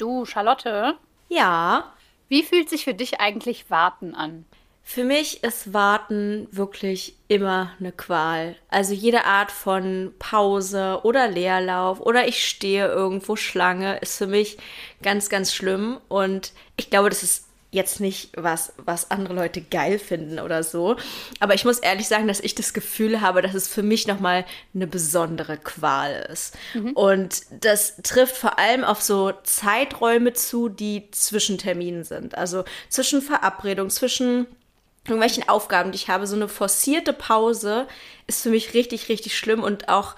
Du, Charlotte? Ja. Wie fühlt sich für dich eigentlich Warten an? Für mich ist Warten wirklich immer eine Qual. Also jede Art von Pause oder Leerlauf oder ich stehe irgendwo Schlange ist für mich ganz, ganz schlimm. Und ich glaube, das ist jetzt nicht was, was andere Leute geil finden oder so. Aber ich muss ehrlich sagen, dass ich das Gefühl habe, dass es für mich nochmal eine besondere Qual ist. Mhm. Und das trifft vor allem auf so Zeiträume zu, die zwischen Terminen sind. Also zwischen Verabredung, zwischen irgendwelchen Aufgaben, die ich habe. So eine forcierte Pause ist für mich richtig, richtig schlimm und auch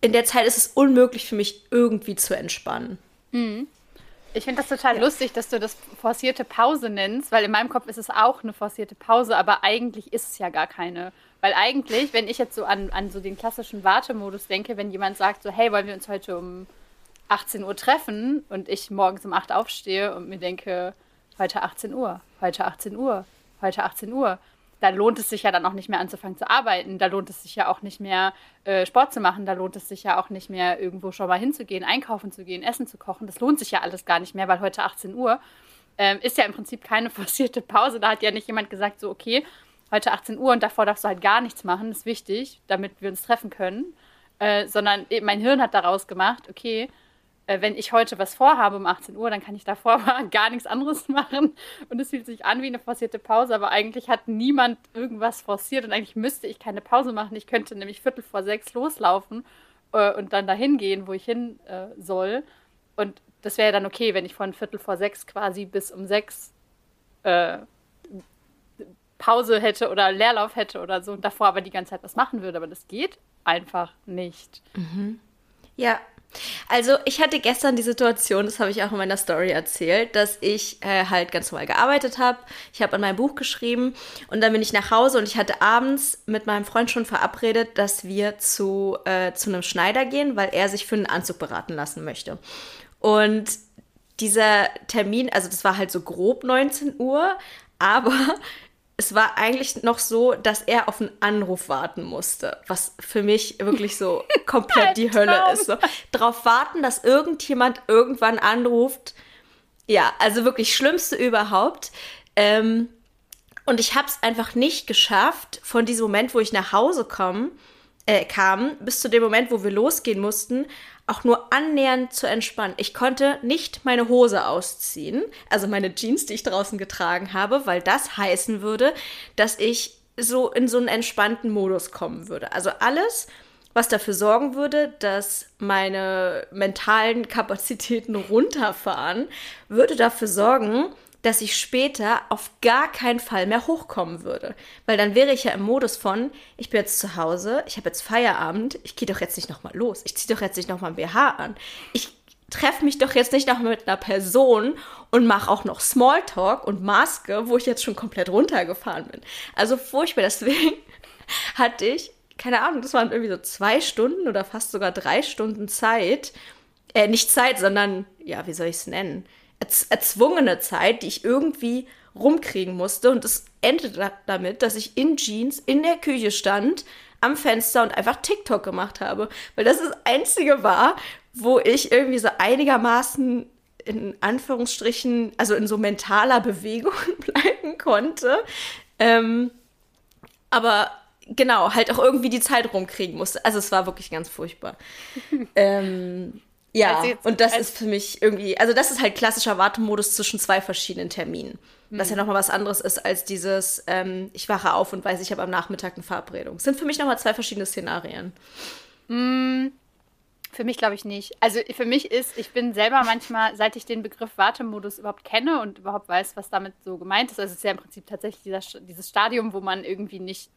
in der Zeit ist es unmöglich für mich irgendwie zu entspannen. Mhm. Ich finde das total ja. lustig, dass du das forcierte Pause nennst, weil in meinem Kopf ist es auch eine forcierte Pause, aber eigentlich ist es ja gar keine. Weil eigentlich, wenn ich jetzt so an, an so den klassischen Wartemodus denke, wenn jemand sagt so, hey, wollen wir uns heute um 18 Uhr treffen und ich morgens um 8 aufstehe und mir denke, heute 18 Uhr, heute 18 Uhr, heute 18 Uhr, da lohnt es sich ja dann auch nicht mehr anzufangen zu arbeiten. Da lohnt es sich ja auch nicht mehr äh, Sport zu machen. Da lohnt es sich ja auch nicht mehr irgendwo schon mal hinzugehen, einkaufen zu gehen, essen zu kochen. Das lohnt sich ja alles gar nicht mehr, weil heute 18 Uhr ähm, ist ja im Prinzip keine forcierte Pause. Da hat ja nicht jemand gesagt, so, okay, heute 18 Uhr und davor darfst du halt gar nichts machen. Das ist wichtig, damit wir uns treffen können. Äh, sondern mein Hirn hat daraus gemacht, okay, äh, wenn ich heute was vorhabe um 18 Uhr, dann kann ich davor gar nichts anderes machen. Und es fühlt sich an wie eine forcierte Pause, aber eigentlich hat niemand irgendwas forciert und eigentlich müsste ich keine Pause machen. Ich könnte nämlich Viertel vor sechs loslaufen äh, und dann dahin gehen, wo ich hin äh, soll. Und das wäre dann okay, wenn ich von Viertel vor sechs quasi bis um sechs äh, Pause hätte oder Leerlauf hätte oder so und davor aber die ganze Zeit was machen würde. Aber das geht einfach nicht. Mhm. Ja, also ich hatte gestern die Situation, das habe ich auch in meiner Story erzählt, dass ich äh, halt ganz normal gearbeitet habe. Ich habe an meinem Buch geschrieben und dann bin ich nach Hause und ich hatte abends mit meinem Freund schon verabredet, dass wir zu, äh, zu einem Schneider gehen, weil er sich für einen Anzug beraten lassen möchte. Und dieser Termin, also das war halt so grob 19 Uhr, aber es war eigentlich noch so, dass er auf einen Anruf warten musste, was für mich wirklich so komplett die Hölle ist. So. Darauf warten, dass irgendjemand irgendwann anruft. Ja, also wirklich schlimmste überhaupt. Ähm, und ich habe es einfach nicht geschafft, von diesem Moment, wo ich nach Hause komm, äh, kam, bis zu dem Moment, wo wir losgehen mussten, auch nur annähernd zu entspannen. Ich konnte nicht meine Hose ausziehen, also meine Jeans, die ich draußen getragen habe, weil das heißen würde, dass ich so in so einen entspannten Modus kommen würde. Also alles, was dafür sorgen würde, dass meine mentalen Kapazitäten runterfahren, würde dafür sorgen, dass ich später auf gar keinen Fall mehr hochkommen würde. Weil dann wäre ich ja im Modus von, ich bin jetzt zu Hause, ich habe jetzt Feierabend, ich gehe doch jetzt nicht nochmal los, ich ziehe doch jetzt nicht nochmal ein BH an. Ich treffe mich doch jetzt nicht noch mit einer Person und mache auch noch Smalltalk und Maske, wo ich jetzt schon komplett runtergefahren bin. Also furchtbar. Deswegen hatte ich, keine Ahnung, das waren irgendwie so zwei Stunden oder fast sogar drei Stunden Zeit. Äh, nicht Zeit, sondern, ja, wie soll ich es nennen? Erzwungene Zeit, die ich irgendwie rumkriegen musste. Und es endete damit, dass ich in Jeans in der Küche stand, am Fenster und einfach TikTok gemacht habe. Weil das das Einzige war, wo ich irgendwie so einigermaßen in Anführungsstrichen, also in so mentaler Bewegung bleiben konnte. Ähm, aber genau, halt auch irgendwie die Zeit rumkriegen musste. Also es war wirklich ganz furchtbar. ähm, ja, jetzt, und das ist für mich irgendwie, also das ist halt klassischer Wartemodus zwischen zwei verschiedenen Terminen. Mhm. Was ja nochmal was anderes ist als dieses, ähm, ich wache auf und weiß, ich habe am Nachmittag eine Verabredung. Das sind für mich nochmal zwei verschiedene Szenarien. Mhm. Für mich glaube ich nicht. Also für mich ist, ich bin selber manchmal, seit ich den Begriff Wartemodus überhaupt kenne und überhaupt weiß, was damit so gemeint ist, also es ist ja im Prinzip tatsächlich dieser, dieses Stadium, wo man irgendwie nicht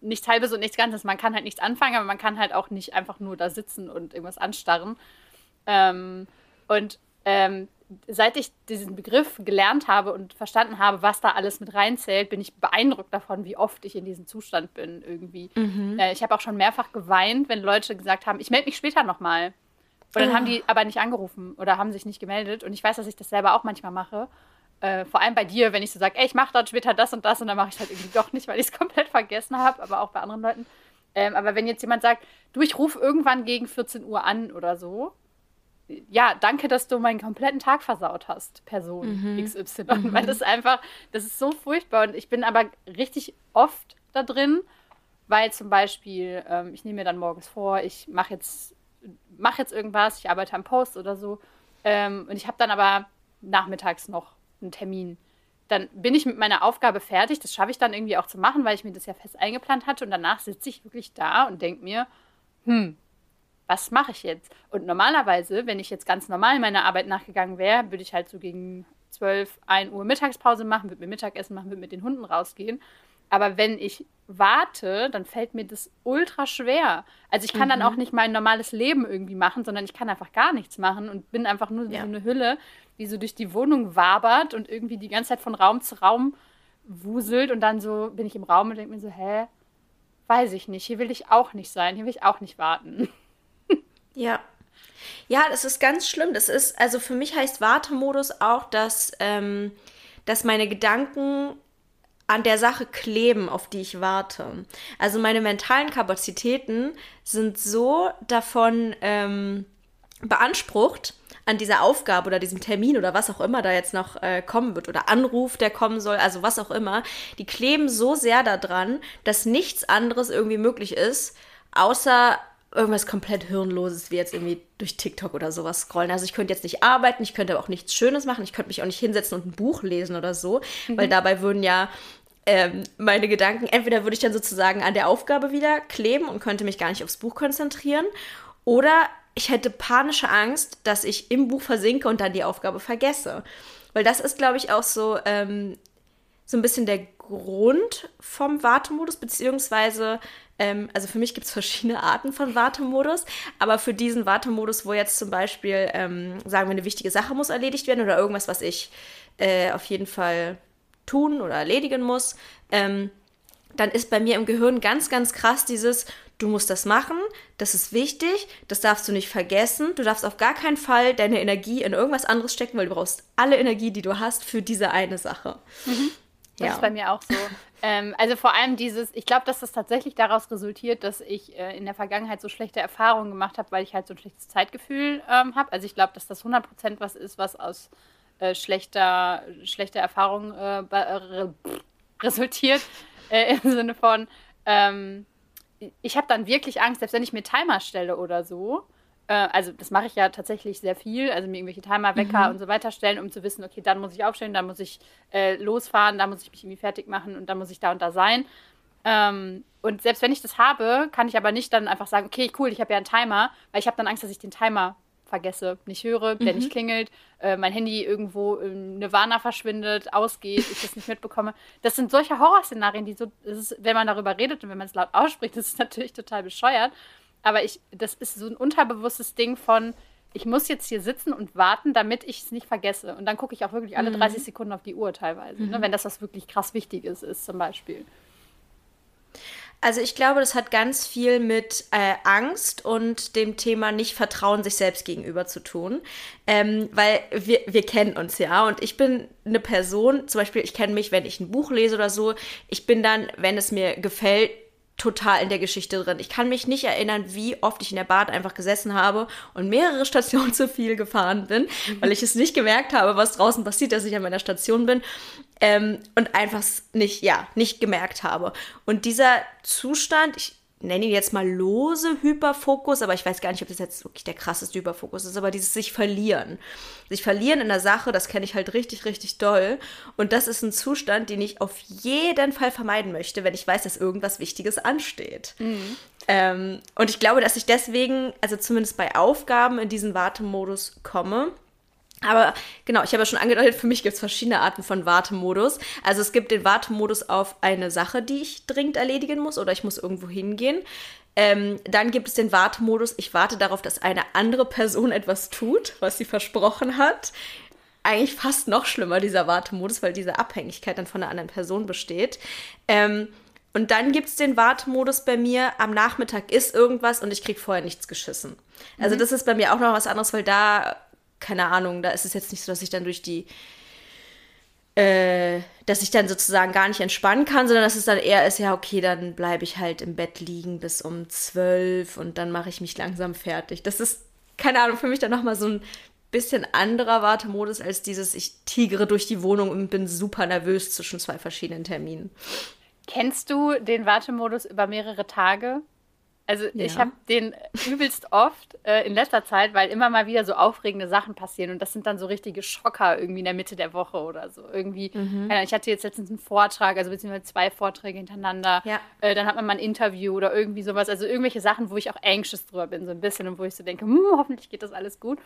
nichts halbes und nichts Ganzes. Man kann halt nichts anfangen, aber man kann halt auch nicht einfach nur da sitzen und irgendwas anstarren. Ähm, und ähm, seit ich diesen Begriff gelernt habe und verstanden habe, was da alles mit reinzählt, bin ich beeindruckt davon, wie oft ich in diesem Zustand bin irgendwie. Mhm. Äh, ich habe auch schon mehrfach geweint, wenn Leute gesagt haben, ich melde mich später nochmal. Und dann haben die aber nicht angerufen oder haben sich nicht gemeldet. Und ich weiß, dass ich das selber auch manchmal mache. Äh, vor allem bei dir, wenn ich so sage, ey, ich mache dann später das und das und dann mache ich halt irgendwie doch nicht, weil ich es komplett vergessen habe, aber auch bei anderen Leuten. Ähm, aber wenn jetzt jemand sagt, du, ich rufe irgendwann gegen 14 Uhr an oder so, ja, danke, dass du meinen kompletten Tag versaut hast, Person mhm. XY. Mhm. Weil das einfach, das ist so furchtbar. Und ich bin aber richtig oft da drin, weil zum Beispiel, ähm, ich nehme mir dann morgens vor, ich mache jetzt, mach jetzt irgendwas, ich arbeite am Post oder so. Ähm, und ich habe dann aber nachmittags noch einen Termin. Dann bin ich mit meiner Aufgabe fertig. Das schaffe ich dann irgendwie auch zu machen, weil ich mir das ja fest eingeplant hatte. Und danach sitze ich wirklich da und denke mir, hm, was mache ich jetzt? Und normalerweise, wenn ich jetzt ganz normal meiner Arbeit nachgegangen wäre, würde ich halt so gegen 12, 1 Uhr Mittagspause machen, würde mir Mittagessen machen, würde mit den Hunden rausgehen. Aber wenn ich warte, dann fällt mir das ultra schwer. Also ich kann mhm. dann auch nicht mein normales Leben irgendwie machen, sondern ich kann einfach gar nichts machen und bin einfach nur ja. so eine Hülle, die so durch die Wohnung wabert und irgendwie die ganze Zeit von Raum zu Raum wuselt und dann so bin ich im Raum und denke mir so, hä, weiß ich nicht, hier will ich auch nicht sein, hier will ich auch nicht warten. Ja. Ja, das ist ganz schlimm. Das ist, also für mich heißt Wartemodus auch, dass, ähm, dass meine Gedanken an der Sache kleben, auf die ich warte. Also meine mentalen Kapazitäten sind so davon ähm, beansprucht, an dieser Aufgabe oder diesem Termin oder was auch immer da jetzt noch äh, kommen wird oder Anruf, der kommen soll, also was auch immer, die kleben so sehr daran, dass nichts anderes irgendwie möglich ist, außer irgendwas komplett Hirnloses wie jetzt irgendwie durch TikTok oder sowas scrollen. Also ich könnte jetzt nicht arbeiten, ich könnte aber auch nichts Schönes machen, ich könnte mich auch nicht hinsetzen und ein Buch lesen oder so, mhm. weil dabei würden ja ähm, meine Gedanken, entweder würde ich dann sozusagen an der Aufgabe wieder kleben und könnte mich gar nicht aufs Buch konzentrieren oder ich hätte panische Angst, dass ich im Buch versinke und dann die Aufgabe vergesse. Weil das ist, glaube ich, auch so, ähm, so ein bisschen der Grund vom Wartemodus, beziehungsweise ähm, also für mich gibt es verschiedene Arten von Wartemodus, aber für diesen Wartemodus, wo jetzt zum Beispiel, ähm, sagen wir, eine wichtige Sache muss erledigt werden oder irgendwas, was ich äh, auf jeden Fall tun oder erledigen muss, ähm, dann ist bei mir im Gehirn ganz, ganz krass dieses, du musst das machen, das ist wichtig, das darfst du nicht vergessen, du darfst auf gar keinen Fall deine Energie in irgendwas anderes stecken, weil du brauchst alle Energie, die du hast, für diese eine Sache. Mhm. Das ja. ist bei mir auch so. ähm, also vor allem dieses, ich glaube, dass das tatsächlich daraus resultiert, dass ich äh, in der Vergangenheit so schlechte Erfahrungen gemacht habe, weil ich halt so ein schlechtes Zeitgefühl ähm, habe. Also ich glaube, dass das 100% was ist, was aus äh, schlechter, schlechter Erfahrung äh, äh resultiert. Äh, Im Sinne von, ähm, ich habe dann wirklich Angst, selbst wenn ich mir Timer stelle oder so, äh, also das mache ich ja tatsächlich sehr viel, also mir irgendwelche Timer, Wecker mhm. und so weiter stellen, um zu wissen, okay, dann muss ich aufstehen, dann muss ich äh, losfahren, dann muss ich mich irgendwie fertig machen und dann muss ich da und da sein. Ähm, und selbst wenn ich das habe, kann ich aber nicht dann einfach sagen, okay, cool, ich habe ja einen Timer, weil ich habe dann Angst, dass ich den Timer vergesse, nicht höre, der mhm. nicht klingelt, äh, mein Handy irgendwo in Nirvana verschwindet, ausgeht, ich das nicht mitbekomme. Das sind solche Horrorszenarien, die so, ist, wenn man darüber redet und wenn man es laut ausspricht, das ist natürlich total bescheuert. Aber ich, das ist so ein unterbewusstes Ding von, ich muss jetzt hier sitzen und warten, damit ich es nicht vergesse. Und dann gucke ich auch wirklich alle mhm. 30 Sekunden auf die Uhr teilweise, ne? mhm. ne, wenn das was wirklich krass Wichtiges ist, zum Beispiel. Also ich glaube, das hat ganz viel mit äh, Angst und dem Thema nicht Vertrauen sich selbst gegenüber zu tun. Ähm, weil wir, wir kennen uns ja und ich bin eine Person, zum Beispiel, ich kenne mich, wenn ich ein Buch lese oder so, ich bin dann, wenn es mir gefällt, total in der Geschichte drin. Ich kann mich nicht erinnern, wie oft ich in der Bahn einfach gesessen habe und mehrere Stationen zu viel gefahren bin, weil ich es nicht gemerkt habe, was draußen passiert, dass ich an meiner Station bin ähm, und einfach nicht, ja, nicht gemerkt habe. Und dieser Zustand, ich nenne ihn jetzt mal lose Hyperfokus, aber ich weiß gar nicht, ob das jetzt wirklich der krasseste Hyperfokus ist, aber dieses sich verlieren. Sich verlieren in der Sache, das kenne ich halt richtig, richtig doll. Und das ist ein Zustand, den ich auf jeden Fall vermeiden möchte, wenn ich weiß, dass irgendwas Wichtiges ansteht. Mhm. Ähm, und ich glaube, dass ich deswegen, also zumindest bei Aufgaben in diesen Wartemodus komme aber genau, ich habe ja schon angedeutet, für mich gibt es verschiedene Arten von Wartemodus. Also es gibt den Wartemodus auf eine Sache, die ich dringend erledigen muss oder ich muss irgendwo hingehen. Ähm, dann gibt es den Wartemodus, ich warte darauf, dass eine andere Person etwas tut, was sie versprochen hat. Eigentlich fast noch schlimmer, dieser Wartemodus, weil diese Abhängigkeit dann von einer anderen Person besteht. Ähm, und dann gibt es den Wartemodus bei mir, am Nachmittag ist irgendwas und ich kriege vorher nichts geschissen. Also mhm. das ist bei mir auch noch was anderes, weil da keine Ahnung, da ist es jetzt nicht so, dass ich dann durch die, äh, dass ich dann sozusagen gar nicht entspannen kann, sondern dass es dann eher ist, ja, okay, dann bleibe ich halt im Bett liegen bis um zwölf und dann mache ich mich langsam fertig. Das ist keine Ahnung, für mich dann nochmal so ein bisschen anderer Wartemodus als dieses, ich tigere durch die Wohnung und bin super nervös zwischen zwei verschiedenen Terminen. Kennst du den Wartemodus über mehrere Tage? Also ja. ich habe den übelst oft äh, in letzter Zeit, weil immer mal wieder so aufregende Sachen passieren und das sind dann so richtige Schocker irgendwie in der Mitte der Woche oder so. Irgendwie, mhm. ich hatte jetzt letztens einen Vortrag, also beziehungsweise zwei Vorträge hintereinander. Ja. Äh, dann hat man mal ein Interview oder irgendwie sowas. Also irgendwelche Sachen, wo ich auch anxious drüber bin, so ein bisschen und wo ich so denke, hm, hoffentlich geht das alles gut.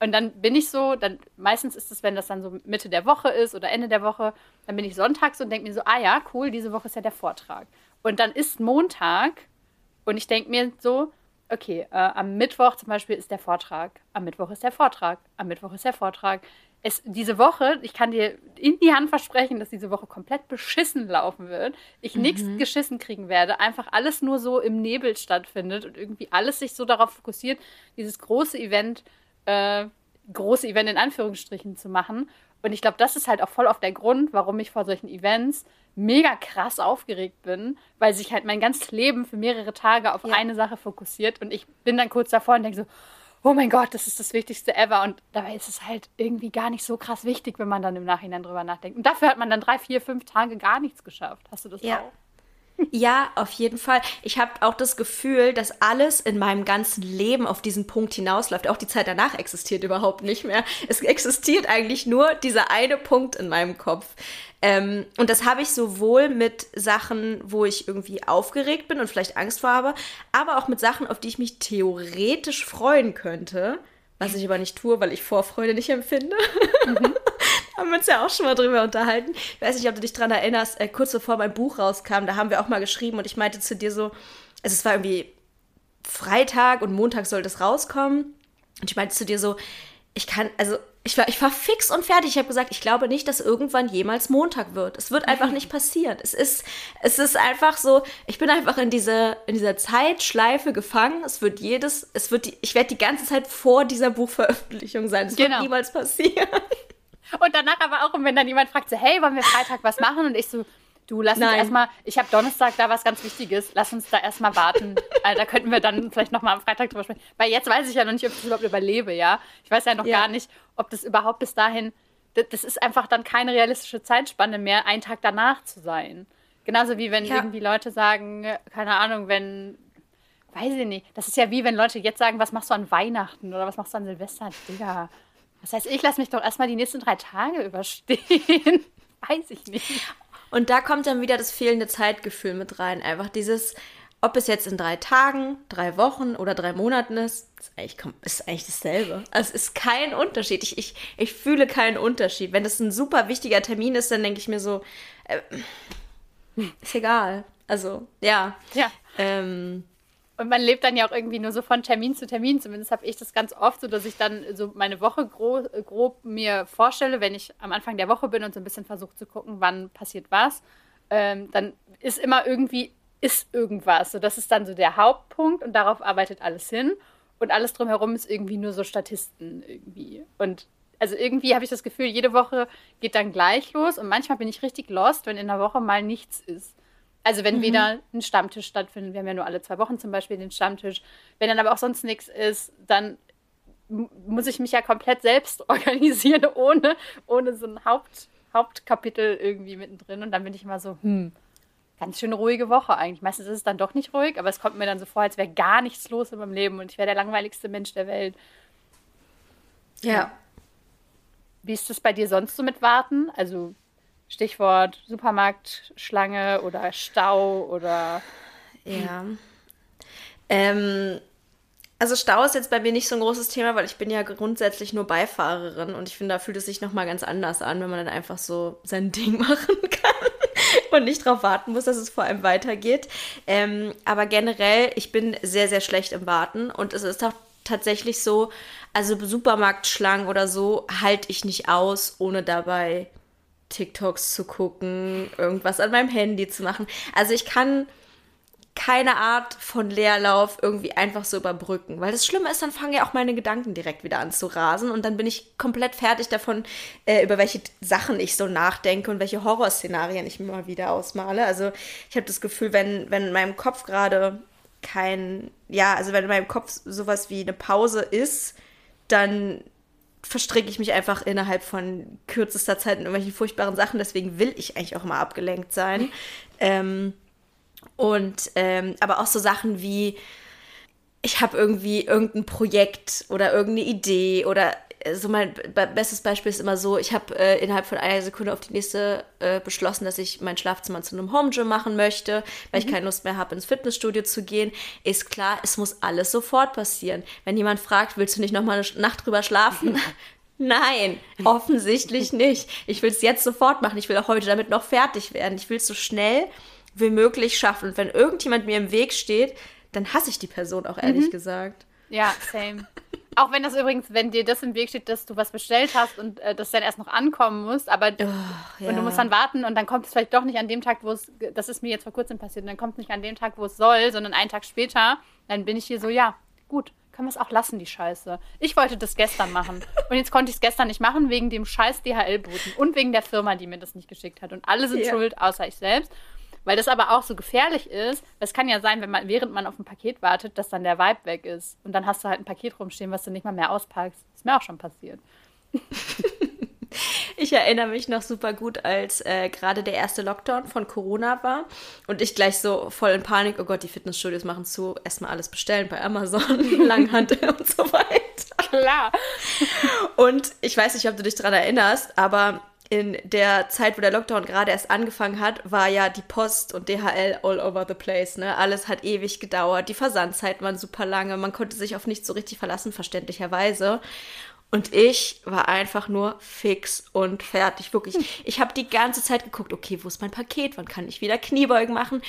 Und dann bin ich so, dann meistens ist es, wenn das dann so Mitte der Woche ist oder Ende der Woche, dann bin ich sonntags und denke mir so, ah ja, cool, diese Woche ist ja der Vortrag. Und dann ist Montag und ich denke mir so, okay, äh, am Mittwoch zum Beispiel ist der Vortrag, am Mittwoch ist der Vortrag, am Mittwoch ist der Vortrag. Es, diese Woche, ich kann dir in die Hand versprechen, dass diese Woche komplett beschissen laufen wird. Ich mhm. nichts geschissen kriegen werde. Einfach alles nur so im Nebel stattfindet und irgendwie alles sich so darauf fokussiert, dieses große Event, äh, große Event in Anführungsstrichen zu machen. Und ich glaube, das ist halt auch voll auf der Grund, warum ich vor solchen Events mega krass aufgeregt bin, weil sich halt mein ganzes Leben für mehrere Tage auf ja. eine Sache fokussiert und ich bin dann kurz davor und denke so, oh mein Gott, das ist das Wichtigste ever und dabei ist es halt irgendwie gar nicht so krass wichtig, wenn man dann im Nachhinein drüber nachdenkt. Und dafür hat man dann drei, vier, fünf Tage gar nichts geschafft. Hast du das ja. auch? Ja, auf jeden Fall. Ich habe auch das Gefühl, dass alles in meinem ganzen Leben auf diesen Punkt hinausläuft. Auch die Zeit danach existiert überhaupt nicht mehr. Es existiert eigentlich nur dieser eine Punkt in meinem Kopf. Ähm, und das habe ich sowohl mit Sachen, wo ich irgendwie aufgeregt bin und vielleicht Angst vor habe, aber auch mit Sachen, auf die ich mich theoretisch freuen könnte. Was ich aber nicht tue, weil ich Vorfreude nicht empfinde. Mhm. haben wir uns ja auch schon mal drüber unterhalten. Ich weiß nicht, ob du dich daran erinnerst, äh, kurz bevor mein Buch rauskam, da haben wir auch mal geschrieben und ich meinte zu dir so, also es war irgendwie Freitag und Montag sollte es rauskommen. Und ich meinte zu dir so, ich kann, also ich war, ich war fix und fertig. Ich habe gesagt, ich glaube nicht, dass irgendwann jemals Montag wird. Es wird einfach nicht passieren. Es ist, es ist einfach so, ich bin einfach in, diese, in dieser Zeitschleife gefangen. Es wird jedes, es wird, die, ich werde die ganze Zeit vor dieser Buchveröffentlichung sein. Es genau. wird niemals passieren. Und danach aber auch, wenn dann jemand fragt, so, hey, wollen wir Freitag was machen? Und ich so, Du, lass uns erstmal, ich habe Donnerstag da was ganz Wichtiges, lass uns da erstmal warten. also, da könnten wir dann vielleicht nochmal am Freitag drüber sprechen. Weil jetzt weiß ich ja noch nicht, ob ich überhaupt überlebe, ja. Ich weiß ja noch ja. gar nicht, ob das überhaupt bis dahin, das, das, ist einfach dann keine realistische Zeitspanne mehr, einen Tag danach zu sein. Genauso wie wenn ja. irgendwie Leute sagen, keine Ahnung, wenn, weiß ich nicht, das ist ja wie wenn Leute jetzt sagen, was machst du an Weihnachten oder was machst du an Silvester? Digga. Das heißt, ich lasse mich doch erstmal die nächsten drei Tage überstehen. weiß ich nicht. Und da kommt dann wieder das fehlende Zeitgefühl mit rein. Einfach dieses, ob es jetzt in drei Tagen, drei Wochen oder drei Monaten ist, ist eigentlich, ist eigentlich dasselbe. Also es ist kein Unterschied. Ich, ich, ich fühle keinen Unterschied. Wenn das ein super wichtiger Termin ist, dann denke ich mir so, äh, ist egal. Also, ja. Ja. Ähm, und man lebt dann ja auch irgendwie nur so von Termin zu Termin. Zumindest habe ich das ganz oft so, dass ich dann so meine Woche grob, grob mir vorstelle, wenn ich am Anfang der Woche bin und so ein bisschen versuche zu gucken, wann passiert was. Ähm, dann ist immer irgendwie, ist irgendwas. So, das ist dann so der Hauptpunkt und darauf arbeitet alles hin. Und alles drumherum ist irgendwie nur so Statisten irgendwie. Und also irgendwie habe ich das Gefühl, jede Woche geht dann gleich los und manchmal bin ich richtig lost, wenn in der Woche mal nichts ist. Also wenn mhm. wieder ein Stammtisch stattfindet, wir haben ja nur alle zwei Wochen zum Beispiel den Stammtisch, wenn dann aber auch sonst nichts ist, dann muss ich mich ja komplett selbst organisieren, ohne, ohne so ein Haupt, Hauptkapitel irgendwie mittendrin. Und dann bin ich immer so, hm, ganz schön ruhige Woche eigentlich. Meistens ist es dann doch nicht ruhig, aber es kommt mir dann so vor, als wäre gar nichts los in meinem Leben und ich wäre der langweiligste Mensch der Welt. Ja. Wie ist das bei dir sonst so mit Warten? Also Stichwort Supermarktschlange oder Stau oder. Ja. Ähm, also Stau ist jetzt bei mir nicht so ein großes Thema, weil ich bin ja grundsätzlich nur Beifahrerin und ich finde, da fühlt es sich nochmal ganz anders an, wenn man dann einfach so sein Ding machen kann und nicht darauf warten muss, dass es vor allem weitergeht. Ähm, aber generell, ich bin sehr, sehr schlecht im Warten und es ist auch tatsächlich so, also Supermarktschlangen oder so halte ich nicht aus, ohne dabei TikToks zu gucken, irgendwas an meinem Handy zu machen. Also ich kann keine Art von Leerlauf irgendwie einfach so überbrücken. Weil das Schlimme ist, dann fangen ja auch meine Gedanken direkt wieder an zu rasen und dann bin ich komplett fertig davon, äh, über welche Sachen ich so nachdenke und welche Horrorszenarien ich mir mal wieder ausmale. Also ich habe das Gefühl, wenn, wenn in meinem Kopf gerade kein, ja, also wenn in meinem Kopf sowas wie eine Pause ist, dann verstricke ich mich einfach innerhalb von kürzester Zeit in irgendwelchen furchtbaren Sachen. Deswegen will ich eigentlich auch mal abgelenkt sein. Ähm, und ähm, aber auch so Sachen wie, ich habe irgendwie irgendein Projekt oder irgendeine Idee oder so mein bestes Beispiel ist immer so, ich habe äh, innerhalb von einer Sekunde auf die nächste äh, beschlossen, dass ich mein Schlafzimmer zu einem Home Gym machen möchte, weil mhm. ich keine Lust mehr habe, ins Fitnessstudio zu gehen. Ist klar, es muss alles sofort passieren. Wenn jemand fragt, willst du nicht noch mal eine Nacht drüber schlafen? Nein, offensichtlich nicht. Ich will es jetzt sofort machen. Ich will auch heute damit noch fertig werden. Ich will es so schnell wie möglich schaffen. Und wenn irgendjemand mir im Weg steht, dann hasse ich die Person auch ehrlich mhm. gesagt. Ja, same. Auch wenn das übrigens, wenn dir das im Weg steht, dass du was bestellt hast und äh, das dann erst noch ankommen muss, aber oh, ja. und du musst dann warten und dann kommt es vielleicht doch nicht an dem Tag, wo es, das ist mir jetzt vor kurzem passiert, und dann kommt es nicht an dem Tag, wo es soll, sondern einen Tag später, dann bin ich hier so, ja, gut, können wir es auch lassen, die Scheiße. Ich wollte das gestern machen und jetzt konnte ich es gestern nicht machen wegen dem scheiß DHL-Boten und wegen der Firma, die mir das nicht geschickt hat und alle sind ja. schuld, außer ich selbst. Weil das aber auch so gefährlich ist. Es kann ja sein, wenn man, während man auf ein Paket wartet, dass dann der Vibe weg ist. Und dann hast du halt ein Paket rumstehen, was du nicht mal mehr auspackst. Ist mir auch schon passiert. Ich erinnere mich noch super gut, als äh, gerade der erste Lockdown von Corona war und ich gleich so voll in Panik, oh Gott, die Fitnessstudios machen zu, erstmal alles bestellen bei Amazon, Langhandel und so weiter. Klar. Und ich weiß nicht, ob du dich daran erinnerst, aber in der Zeit, wo der Lockdown gerade erst angefangen hat, war ja die Post und DHL all over the place. Ne? Alles hat ewig gedauert. Die Versandzeiten waren super lange. Man konnte sich auf nichts so richtig verlassen, verständlicherweise. Und ich war einfach nur fix und fertig. Wirklich. Hm. Ich habe die ganze Zeit geguckt, okay, wo ist mein Paket? Wann kann ich wieder Kniebeugen machen?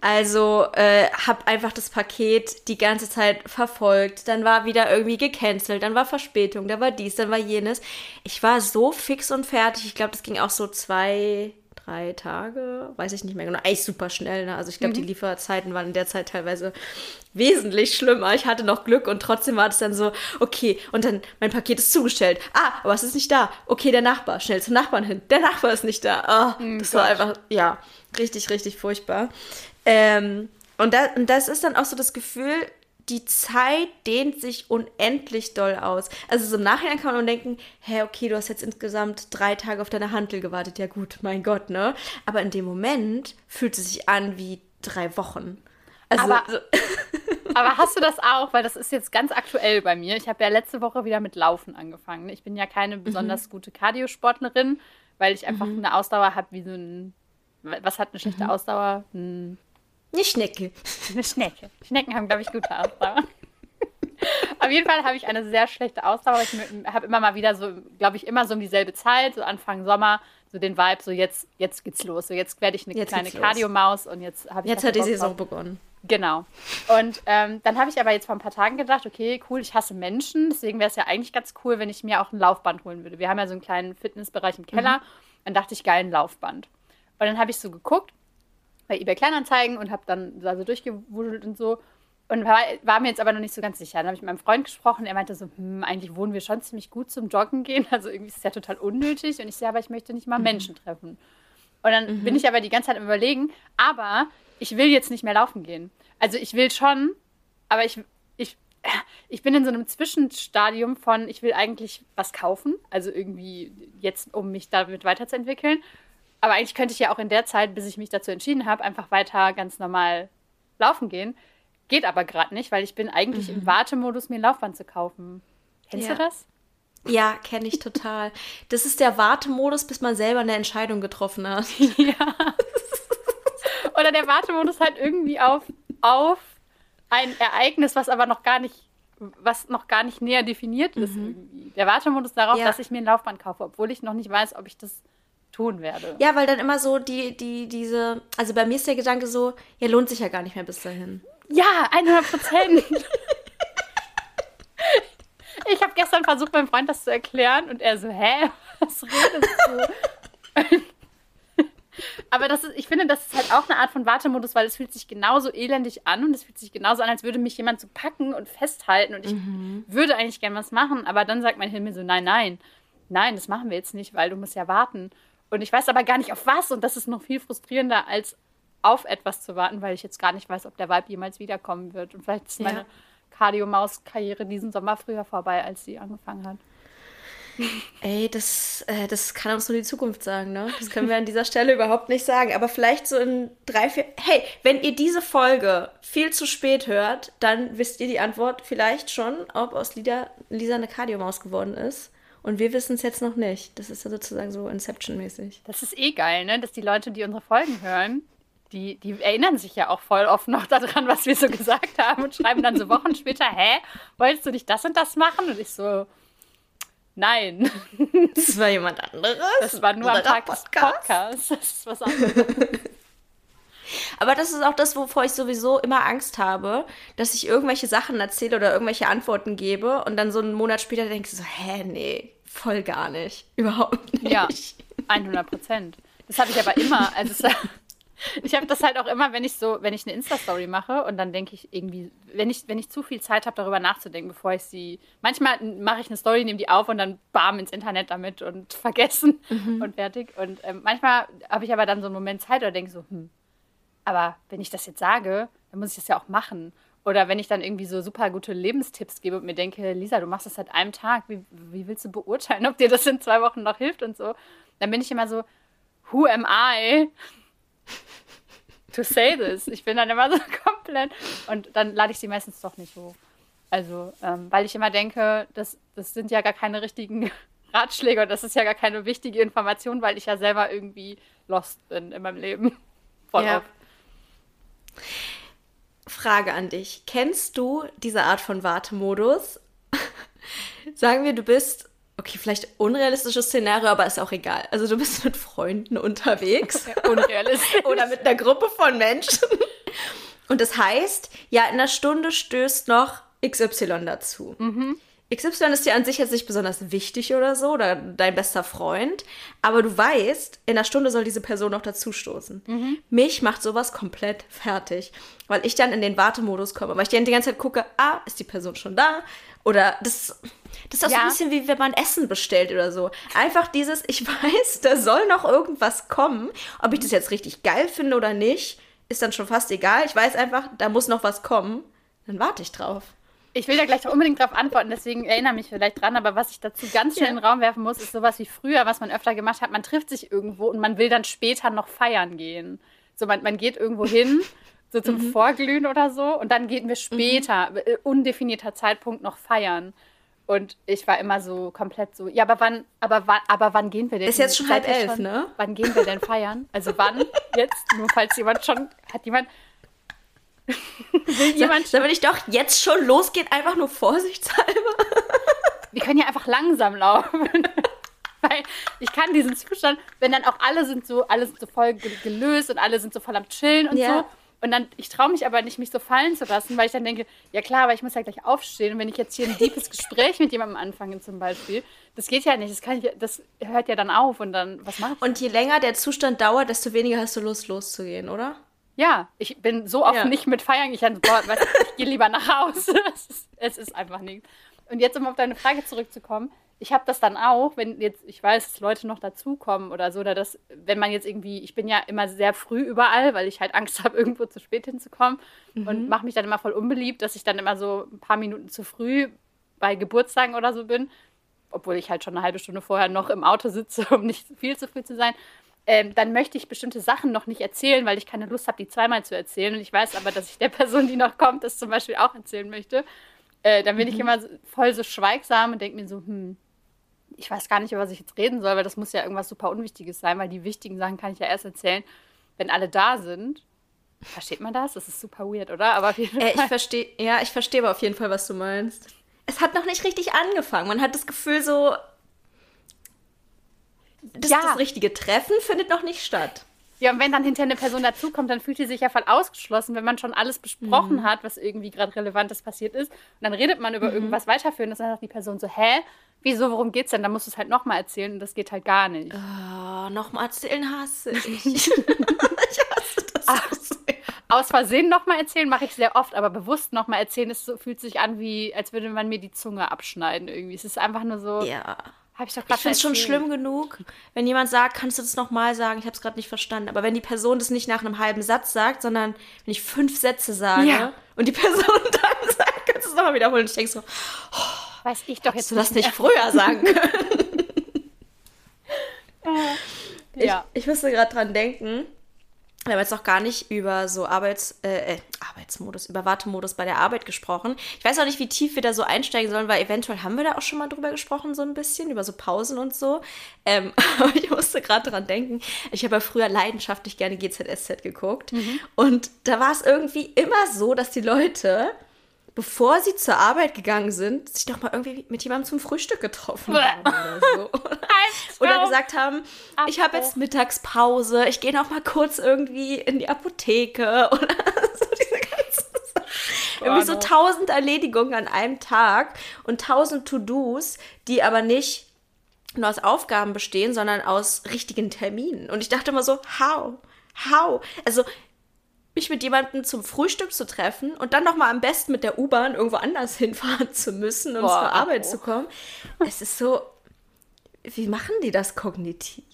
Also äh, habe einfach das Paket die ganze Zeit verfolgt. Dann war wieder irgendwie gecancelt, dann war Verspätung, dann war dies, dann war jenes. Ich war so fix und fertig. Ich glaube, das ging auch so zwei, drei Tage, weiß ich nicht mehr genau. Eigentlich super schnell. Ne? Also ich glaube, mhm. die Lieferzeiten waren in der Zeit teilweise wesentlich schlimmer. Ich hatte noch Glück und trotzdem war es dann so, okay, und dann mein Paket ist zugestellt. Ah, aber es ist nicht da. Okay, der Nachbar, schnell zum Nachbarn hin. Der Nachbar ist nicht da. Oh, mhm, das Gott. war einfach, ja, richtig, richtig furchtbar. Ähm, und, da, und das ist dann auch so das Gefühl, die Zeit dehnt sich unendlich doll aus. Also so im Nachhinein kann man denken, hä, okay, du hast jetzt insgesamt drei Tage auf deine Handel gewartet. Ja gut, mein Gott, ne? Aber in dem Moment fühlt es sich an wie drei Wochen. Also, aber, aber hast du das auch? Weil das ist jetzt ganz aktuell bei mir. Ich habe ja letzte Woche wieder mit Laufen angefangen. Ich bin ja keine mhm. besonders mhm. gute Kardiosportlerin, weil ich einfach mhm. eine Ausdauer habe wie so ein. Was hat eine schlechte mhm. Ausdauer? Ein eine Schnecke. Eine Schnecke. Schnecken haben, glaube ich, gute Ausdauer. Auf jeden Fall habe ich eine sehr schlechte Ausdauer. Ich habe immer mal wieder so, glaube ich, immer so um dieselbe Zeit, so Anfang Sommer, so den Vibe, so jetzt, jetzt geht's los. So jetzt werde ich eine jetzt kleine Kardiomaus und jetzt habe ich. Jetzt hat die Saison begonnen. Genau. Und ähm, dann habe ich aber jetzt vor ein paar Tagen gedacht, okay, cool, ich hasse Menschen, deswegen wäre es ja eigentlich ganz cool, wenn ich mir auch ein Laufband holen würde. Wir haben ja so einen kleinen Fitnessbereich im Keller. Mhm. Dann dachte ich, geil, ein Laufband. Und dann habe ich so geguckt bei eBay Kleinanzeigen und habe dann da so durchgewuschelt und so. Und war, war, mir jetzt aber noch nicht so ganz sicher. Dann habe ich mit meinem Freund gesprochen. Er meinte so, hm, eigentlich wohnen wir schon ziemlich gut zum Joggen gehen. Also irgendwie ist es ja total unnötig. Und ich sehe, aber ich möchte nicht mal mhm. Menschen treffen. Und dann mhm. bin ich aber die ganze Zeit im Überlegen, aber ich will jetzt nicht mehr laufen gehen. Also ich will schon, aber ich, ich, ich bin in so einem Zwischenstadium von, ich will eigentlich was kaufen. Also irgendwie jetzt, um mich damit weiterzuentwickeln. Aber eigentlich könnte ich ja auch in der Zeit, bis ich mich dazu entschieden habe, einfach weiter ganz normal laufen gehen. Geht aber gerade nicht, weil ich bin eigentlich mhm. im Wartemodus, mir ein Laufband zu kaufen. Kennst ja. du das? Ja, kenne ich total. Das ist der Wartemodus, bis man selber eine Entscheidung getroffen hat. Ja. Oder der Wartemodus halt irgendwie auf, auf ein Ereignis, was aber noch gar nicht, was noch gar nicht näher definiert ist. Mhm. Der Wartemodus darauf, ja. dass ich mir ein Laufband kaufe, obwohl ich noch nicht weiß, ob ich das tun werde. Ja, weil dann immer so die, die, diese, also bei mir ist der Gedanke so, ja, lohnt sich ja gar nicht mehr bis dahin. Ja, 100 Prozent. ich habe gestern versucht, meinem Freund das zu erklären und er so, hä, was redest du? Aber das ist, ich finde, das ist halt auch eine Art von Wartemodus, weil es fühlt sich genauso elendig an und es fühlt sich genauso an, als würde mich jemand so packen und festhalten und ich mhm. würde eigentlich gern was machen, aber dann sagt mein Himmel so, nein, nein, nein, das machen wir jetzt nicht, weil du musst ja warten. Und ich weiß aber gar nicht auf was. Und das ist noch viel frustrierender, als auf etwas zu warten, weil ich jetzt gar nicht weiß, ob der Vibe jemals wiederkommen wird. Und vielleicht ist meine Cardio-Maus-Karriere diesen Sommer früher vorbei, als sie angefangen hat. Ey, das, äh, das kann uns nur die Zukunft sagen, ne? Das können wir an dieser Stelle überhaupt nicht sagen. Aber vielleicht so in drei, vier. Hey, wenn ihr diese Folge viel zu spät hört, dann wisst ihr die Antwort vielleicht schon, ob aus Lisa, Lisa eine Kardiomaus geworden ist. Und wir wissen es jetzt noch nicht. Das ist ja sozusagen so Inception-mäßig. Das ist eh geil, ne? Dass die Leute, die unsere Folgen hören, die, die erinnern sich ja auch voll oft noch daran, was wir so gesagt haben und schreiben dann so Wochen später, hä, wolltest du nicht das und das machen? Und ich so, nein. Das war jemand anderes. Das war nur am Tag Podcast. des Podcasts. Das ist was anderes. Aber das ist auch das, wovor ich sowieso immer Angst habe, dass ich irgendwelche Sachen erzähle oder irgendwelche Antworten gebe und dann so einen Monat später denke ich so, hä, nee, voll gar nicht. Überhaupt nicht. Ja, 100 Prozent. Das habe ich aber immer. Also ich habe das halt auch immer, wenn ich so, wenn ich eine Insta-Story mache und dann denke ich irgendwie, wenn ich, wenn ich zu viel Zeit habe, darüber nachzudenken, bevor ich sie. Manchmal mache ich eine Story, nehme die auf und dann bam ins Internet damit und vergessen mhm. und fertig. Und ähm, manchmal habe ich aber dann so einen Moment Zeit oder denke so, hm, aber wenn ich das jetzt sage, dann muss ich das ja auch machen. Oder wenn ich dann irgendwie so super gute Lebenstipps gebe und mir denke, Lisa, du machst das seit einem Tag, wie, wie willst du beurteilen, ob dir das in zwei Wochen noch hilft und so, dann bin ich immer so, who am I to say this? Ich bin dann immer so komplett und dann lade ich sie meistens doch nicht hoch. Also, ähm, weil ich immer denke, das, das sind ja gar keine richtigen Ratschläge und das ist ja gar keine wichtige Information, weil ich ja selber irgendwie lost bin in meinem Leben. Voll ja. oft. Frage an dich. Kennst du diese Art von Wartemodus? Sagen wir, du bist, okay, vielleicht unrealistisches Szenario, aber ist auch egal. Also du bist mit Freunden unterwegs. Unrealistisch. Oder mit einer Gruppe von Menschen. Und das heißt, ja, in einer Stunde stößt noch XY dazu. Mhm. XY ist dir an sich jetzt nicht besonders wichtig oder so, oder dein bester Freund, aber du weißt, in einer Stunde soll diese Person noch dazustoßen. Mhm. Mich macht sowas komplett fertig, weil ich dann in den Wartemodus komme, weil ich dann die ganze Zeit gucke, ah, ist die Person schon da? Oder das, das ist auch ja. so ein bisschen wie wenn man Essen bestellt oder so. Einfach dieses, ich weiß, da soll noch irgendwas kommen. Ob ich das jetzt richtig geil finde oder nicht, ist dann schon fast egal. Ich weiß einfach, da muss noch was kommen. Dann warte ich drauf. Ich will da gleich unbedingt drauf antworten, deswegen erinnere mich vielleicht dran. Aber was ich dazu ganz schnell ja. in den Raum werfen muss, ist sowas wie früher, was man öfter gemacht hat. Man trifft sich irgendwo und man will dann später noch feiern gehen. So, man, man geht irgendwo hin, so zum mhm. Vorglühen oder so, und dann gehen wir später, mhm. Undefinierter Zeitpunkt, noch feiern. Und ich war immer so komplett so, ja, aber wann, aber wann, aber wann gehen wir denn? Ist jetzt schon halb elf, schon, ne? Wann gehen wir denn feiern? Also wann jetzt? Nur falls jemand schon, hat jemand, Will jemand. So, will ich doch jetzt schon losgehen, einfach nur vorsichtshalber. Wir können ja einfach langsam laufen. Weil ich kann diesen Zustand, wenn dann auch alle sind so, alle sind so voll gelöst und alle sind so voll am Chillen und ja. so. Und dann, ich traue mich aber nicht, mich so fallen zu lassen, weil ich dann denke, ja klar, aber ich muss ja gleich aufstehen. Und wenn ich jetzt hier ein deepes Gespräch mit jemandem anfange zum Beispiel, das geht ja nicht. Das, kann ich, das hört ja dann auf und dann, was mache ich? Und je länger der Zustand dauert, desto weniger hast du Lust, loszugehen, oder? Ja, ich bin so oft ja. nicht mit feiern. Ich, boah, weißt, ich gehe lieber nach Hause. es, ist, es ist einfach nichts. Und jetzt, um auf deine Frage zurückzukommen, ich habe das dann auch, wenn jetzt, ich weiß, dass Leute noch dazukommen oder so, oder das, wenn man jetzt irgendwie, ich bin ja immer sehr früh überall, weil ich halt Angst habe, irgendwo zu spät hinzukommen mhm. und mache mich dann immer voll unbeliebt, dass ich dann immer so ein paar Minuten zu früh bei Geburtstagen oder so bin, obwohl ich halt schon eine halbe Stunde vorher noch im Auto sitze, um nicht viel zu früh zu sein ähm, dann möchte ich bestimmte Sachen noch nicht erzählen, weil ich keine Lust habe, die zweimal zu erzählen. Und ich weiß aber, dass ich der Person, die noch kommt, das zum Beispiel auch erzählen möchte. Äh, dann bin mhm. ich immer voll so schweigsam und denke mir so, hm, ich weiß gar nicht, über was ich jetzt reden soll, weil das muss ja irgendwas super Unwichtiges sein, weil die wichtigen Sachen kann ich ja erst erzählen, wenn alle da sind. Versteht man das? Das ist super weird, oder? Aber äh, ich verstehe, ja, ich verstehe aber auf jeden Fall, was du meinst. Es hat noch nicht richtig angefangen. Man hat das Gefühl so, das, ja. das richtige Treffen findet noch nicht statt. Ja, und wenn dann hinterher eine Person dazukommt, dann fühlt sie sich ja voll ausgeschlossen, wenn man schon alles besprochen mhm. hat, was irgendwie gerade Relevantes passiert ist. Und dann redet man über mhm. irgendwas weiterführen. Und dann sagt die Person so, hä? Wieso, worum geht's denn? Dann musst du es halt nochmal erzählen und das geht halt gar nicht. Oh, nochmal erzählen hasse ich. ich hasse das Ach, Aus Versehen nochmal erzählen mache ich sehr oft, aber bewusst nochmal erzählen, es so, fühlt sich an, wie als würde man mir die Zunge abschneiden irgendwie. Es ist einfach nur so. Ja Hab ich doch Ich finde es schon schlimm genug, wenn jemand sagt, kannst du das nochmal sagen? Ich habe es gerade nicht verstanden. Aber wenn die Person das nicht nach einem halben Satz sagt, sondern wenn ich fünf Sätze sage Ja. und die Person dann sagt, kannst du es nochmal wiederholen? Ich denke so, Weiß ich doch jetzt hast du das mehr. nicht früher sagen können? Ja. Ich, ich musste gerade dran denken. Wir haben jetzt noch gar nicht über so Arbeits, äh, äh, Arbeitsmodus, über Wartemodus bei der Arbeit gesprochen. Ich weiß auch nicht, wie tief wir da so einsteigen sollen, weil eventuell haben wir da auch schon mal drüber gesprochen, so ein bisschen, über so Pausen und so. Ähm, aber ich musste gerade dran denken. Ich habe ja früher leidenschaftlich gerne GZSZ geguckt. Und da war es irgendwie immer so, dass die Leute, bevor sie zur Arbeit gegangen sind, sich doch mal irgendwie mit jemandem zum Frühstück getroffen haben oder so. Oder gesagt haben, ich habe jetzt Mittagspause, ich gehe noch mal kurz irgendwie in die Apotheke oder so diese ganzen Sachen. Irgendwie so tausend Erledigungen an einem Tag und tausend To-Dos, die aber nicht nur aus Aufgaben bestehen, sondern aus richtigen Terminen. Und ich dachte immer so, how? How? Also mich mit jemandem zum Frühstück zu treffen und dann noch mal am besten mit der U-Bahn irgendwo anders hinfahren zu müssen, um Boah, zur Arbeit Abbruch. zu kommen. Es ist so, wie machen die das kognitiv?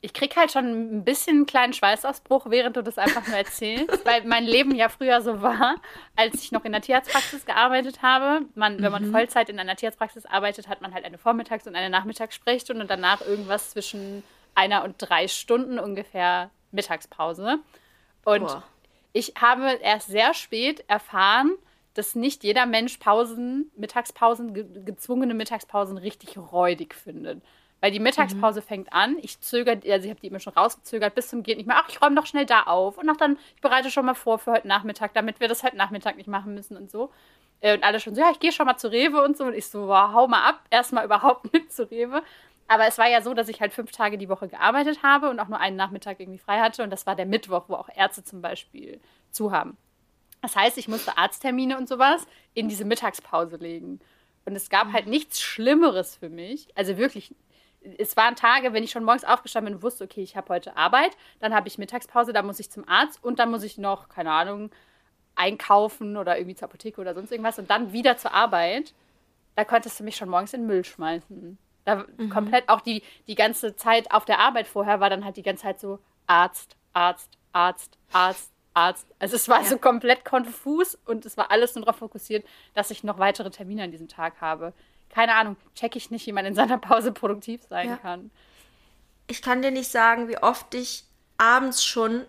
Ich krieg halt schon ein bisschen einen kleinen Schweißausbruch, während du das einfach nur erzählst, weil mein Leben ja früher so war, als ich noch in der Tierarztpraxis gearbeitet habe. Man, wenn man Vollzeit in einer Tierarztpraxis arbeitet, hat man halt eine Vormittags- und eine Nachmittagssprechstunde und danach irgendwas zwischen einer und drei Stunden ungefähr Mittagspause. Und Boah. Ich habe erst sehr spät erfahren, dass nicht jeder Mensch Pausen, Mittagspausen, ge gezwungene Mittagspausen richtig räudig findet. Weil die Mittagspause fängt an, ich zögere, also ich habe die immer schon rausgezögert bis zum Geht nicht mehr. Ach, ich räume doch schnell da auf. Und ach dann, ich bereite schon mal vor für heute Nachmittag, damit wir das heute Nachmittag nicht machen müssen und so. Äh, Und alle schon so, ja, ich gehe schon mal zu Rewe und so. Und ich so, wow, hau mal ab, erstmal überhaupt nicht zu Rewe. Aber es war ja so, dass ich halt fünf Tage die Woche gearbeitet habe und auch nur einen Nachmittag irgendwie frei hatte. Und das war der Mittwoch, wo auch Ärzte zum Beispiel zu haben. Das heißt, ich musste Arzttermine und sowas in diese Mittagspause legen. Und es gab halt nichts Schlimmeres für mich. Also wirklich, es waren Tage, wenn ich schon morgens aufgestanden bin und wusste, okay, ich habe heute Arbeit, dann habe ich Mittagspause, dann muss ich zum Arzt und dann muss ich noch, keine Ahnung, einkaufen oder irgendwie zur Apotheke oder sonst irgendwas und dann wieder zur Arbeit. Da konntest du mich schon morgens in den Müll schmeißen. Da komplett auch die, die ganze Zeit auf der Arbeit vorher war dann halt die ganze Zeit so Arzt, Arzt, Arzt, Arzt, Arzt. Also es war so komplett konfus und es war alles nur darauf fokussiert, dass ich noch weitere Termine an diesem Tag habe. Keine Ahnung, check ich nicht, wie man in seiner Pause produktiv sein Ja. kann. Ich kann dir nicht sagen, wie oft ich abends schon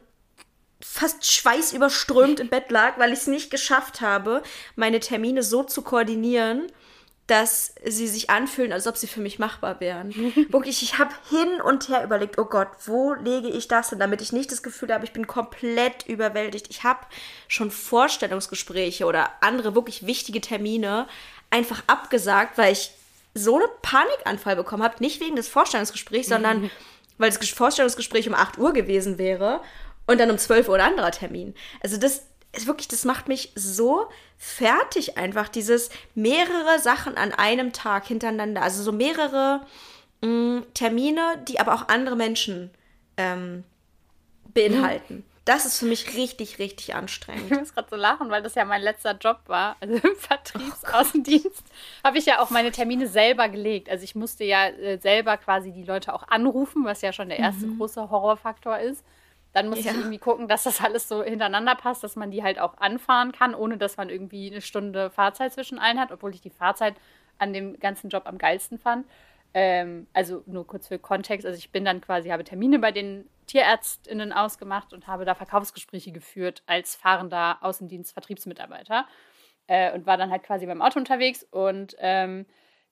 fast schweißüberströmt im Bett lag, weil ich es nicht geschafft habe, meine Termine so zu koordinieren, dass sie sich anfühlen, als ob sie für mich machbar wären. Wirklich, ich habe hin und her überlegt, oh Gott, wo lege ich das denn, damit ich nicht das Gefühl habe, ich bin komplett überwältigt. Ich habe schon Vorstellungsgespräche oder andere wirklich wichtige Termine einfach abgesagt, weil ich so einen Panikanfall bekommen habe, nicht wegen des Vorstellungsgesprächs, sondern weil das Ges- Vorstellungsgespräch um 8 Uhr gewesen wäre und dann um 12 Uhr ein anderer Termin. Also das ist wirklich, das macht mich so fertig einfach, dieses mehrere Sachen an einem Tag hintereinander, also so mehrere mh, Termine, die aber auch andere Menschen ähm, beinhalten. Das ist für mich richtig, richtig anstrengend. Ich muss gerade so lachen, weil das ja mein letzter Job war. Also im Vertriebsaußendienst habe ich ja auch meine Termine selber gelegt. Also ich musste ja äh, selber quasi die Leute auch anrufen, was ja schon der erste große Horrorfaktor ist. Dann musste Ja. ich irgendwie gucken, dass das alles so hintereinander passt, dass man die halt auch anfahren kann, ohne dass man irgendwie eine Stunde Fahrzeit zwischen allen hat, obwohl ich die Fahrzeit an dem ganzen Job am geilsten fand. Ähm, also nur kurz für Kontext. Also ich bin dann quasi, habe Termine bei den TierärztInnen ausgemacht und habe da Verkaufsgespräche geführt als fahrender Außendienst-Vertriebsmitarbeiter äh, und war dann halt quasi beim Auto unterwegs und ähm,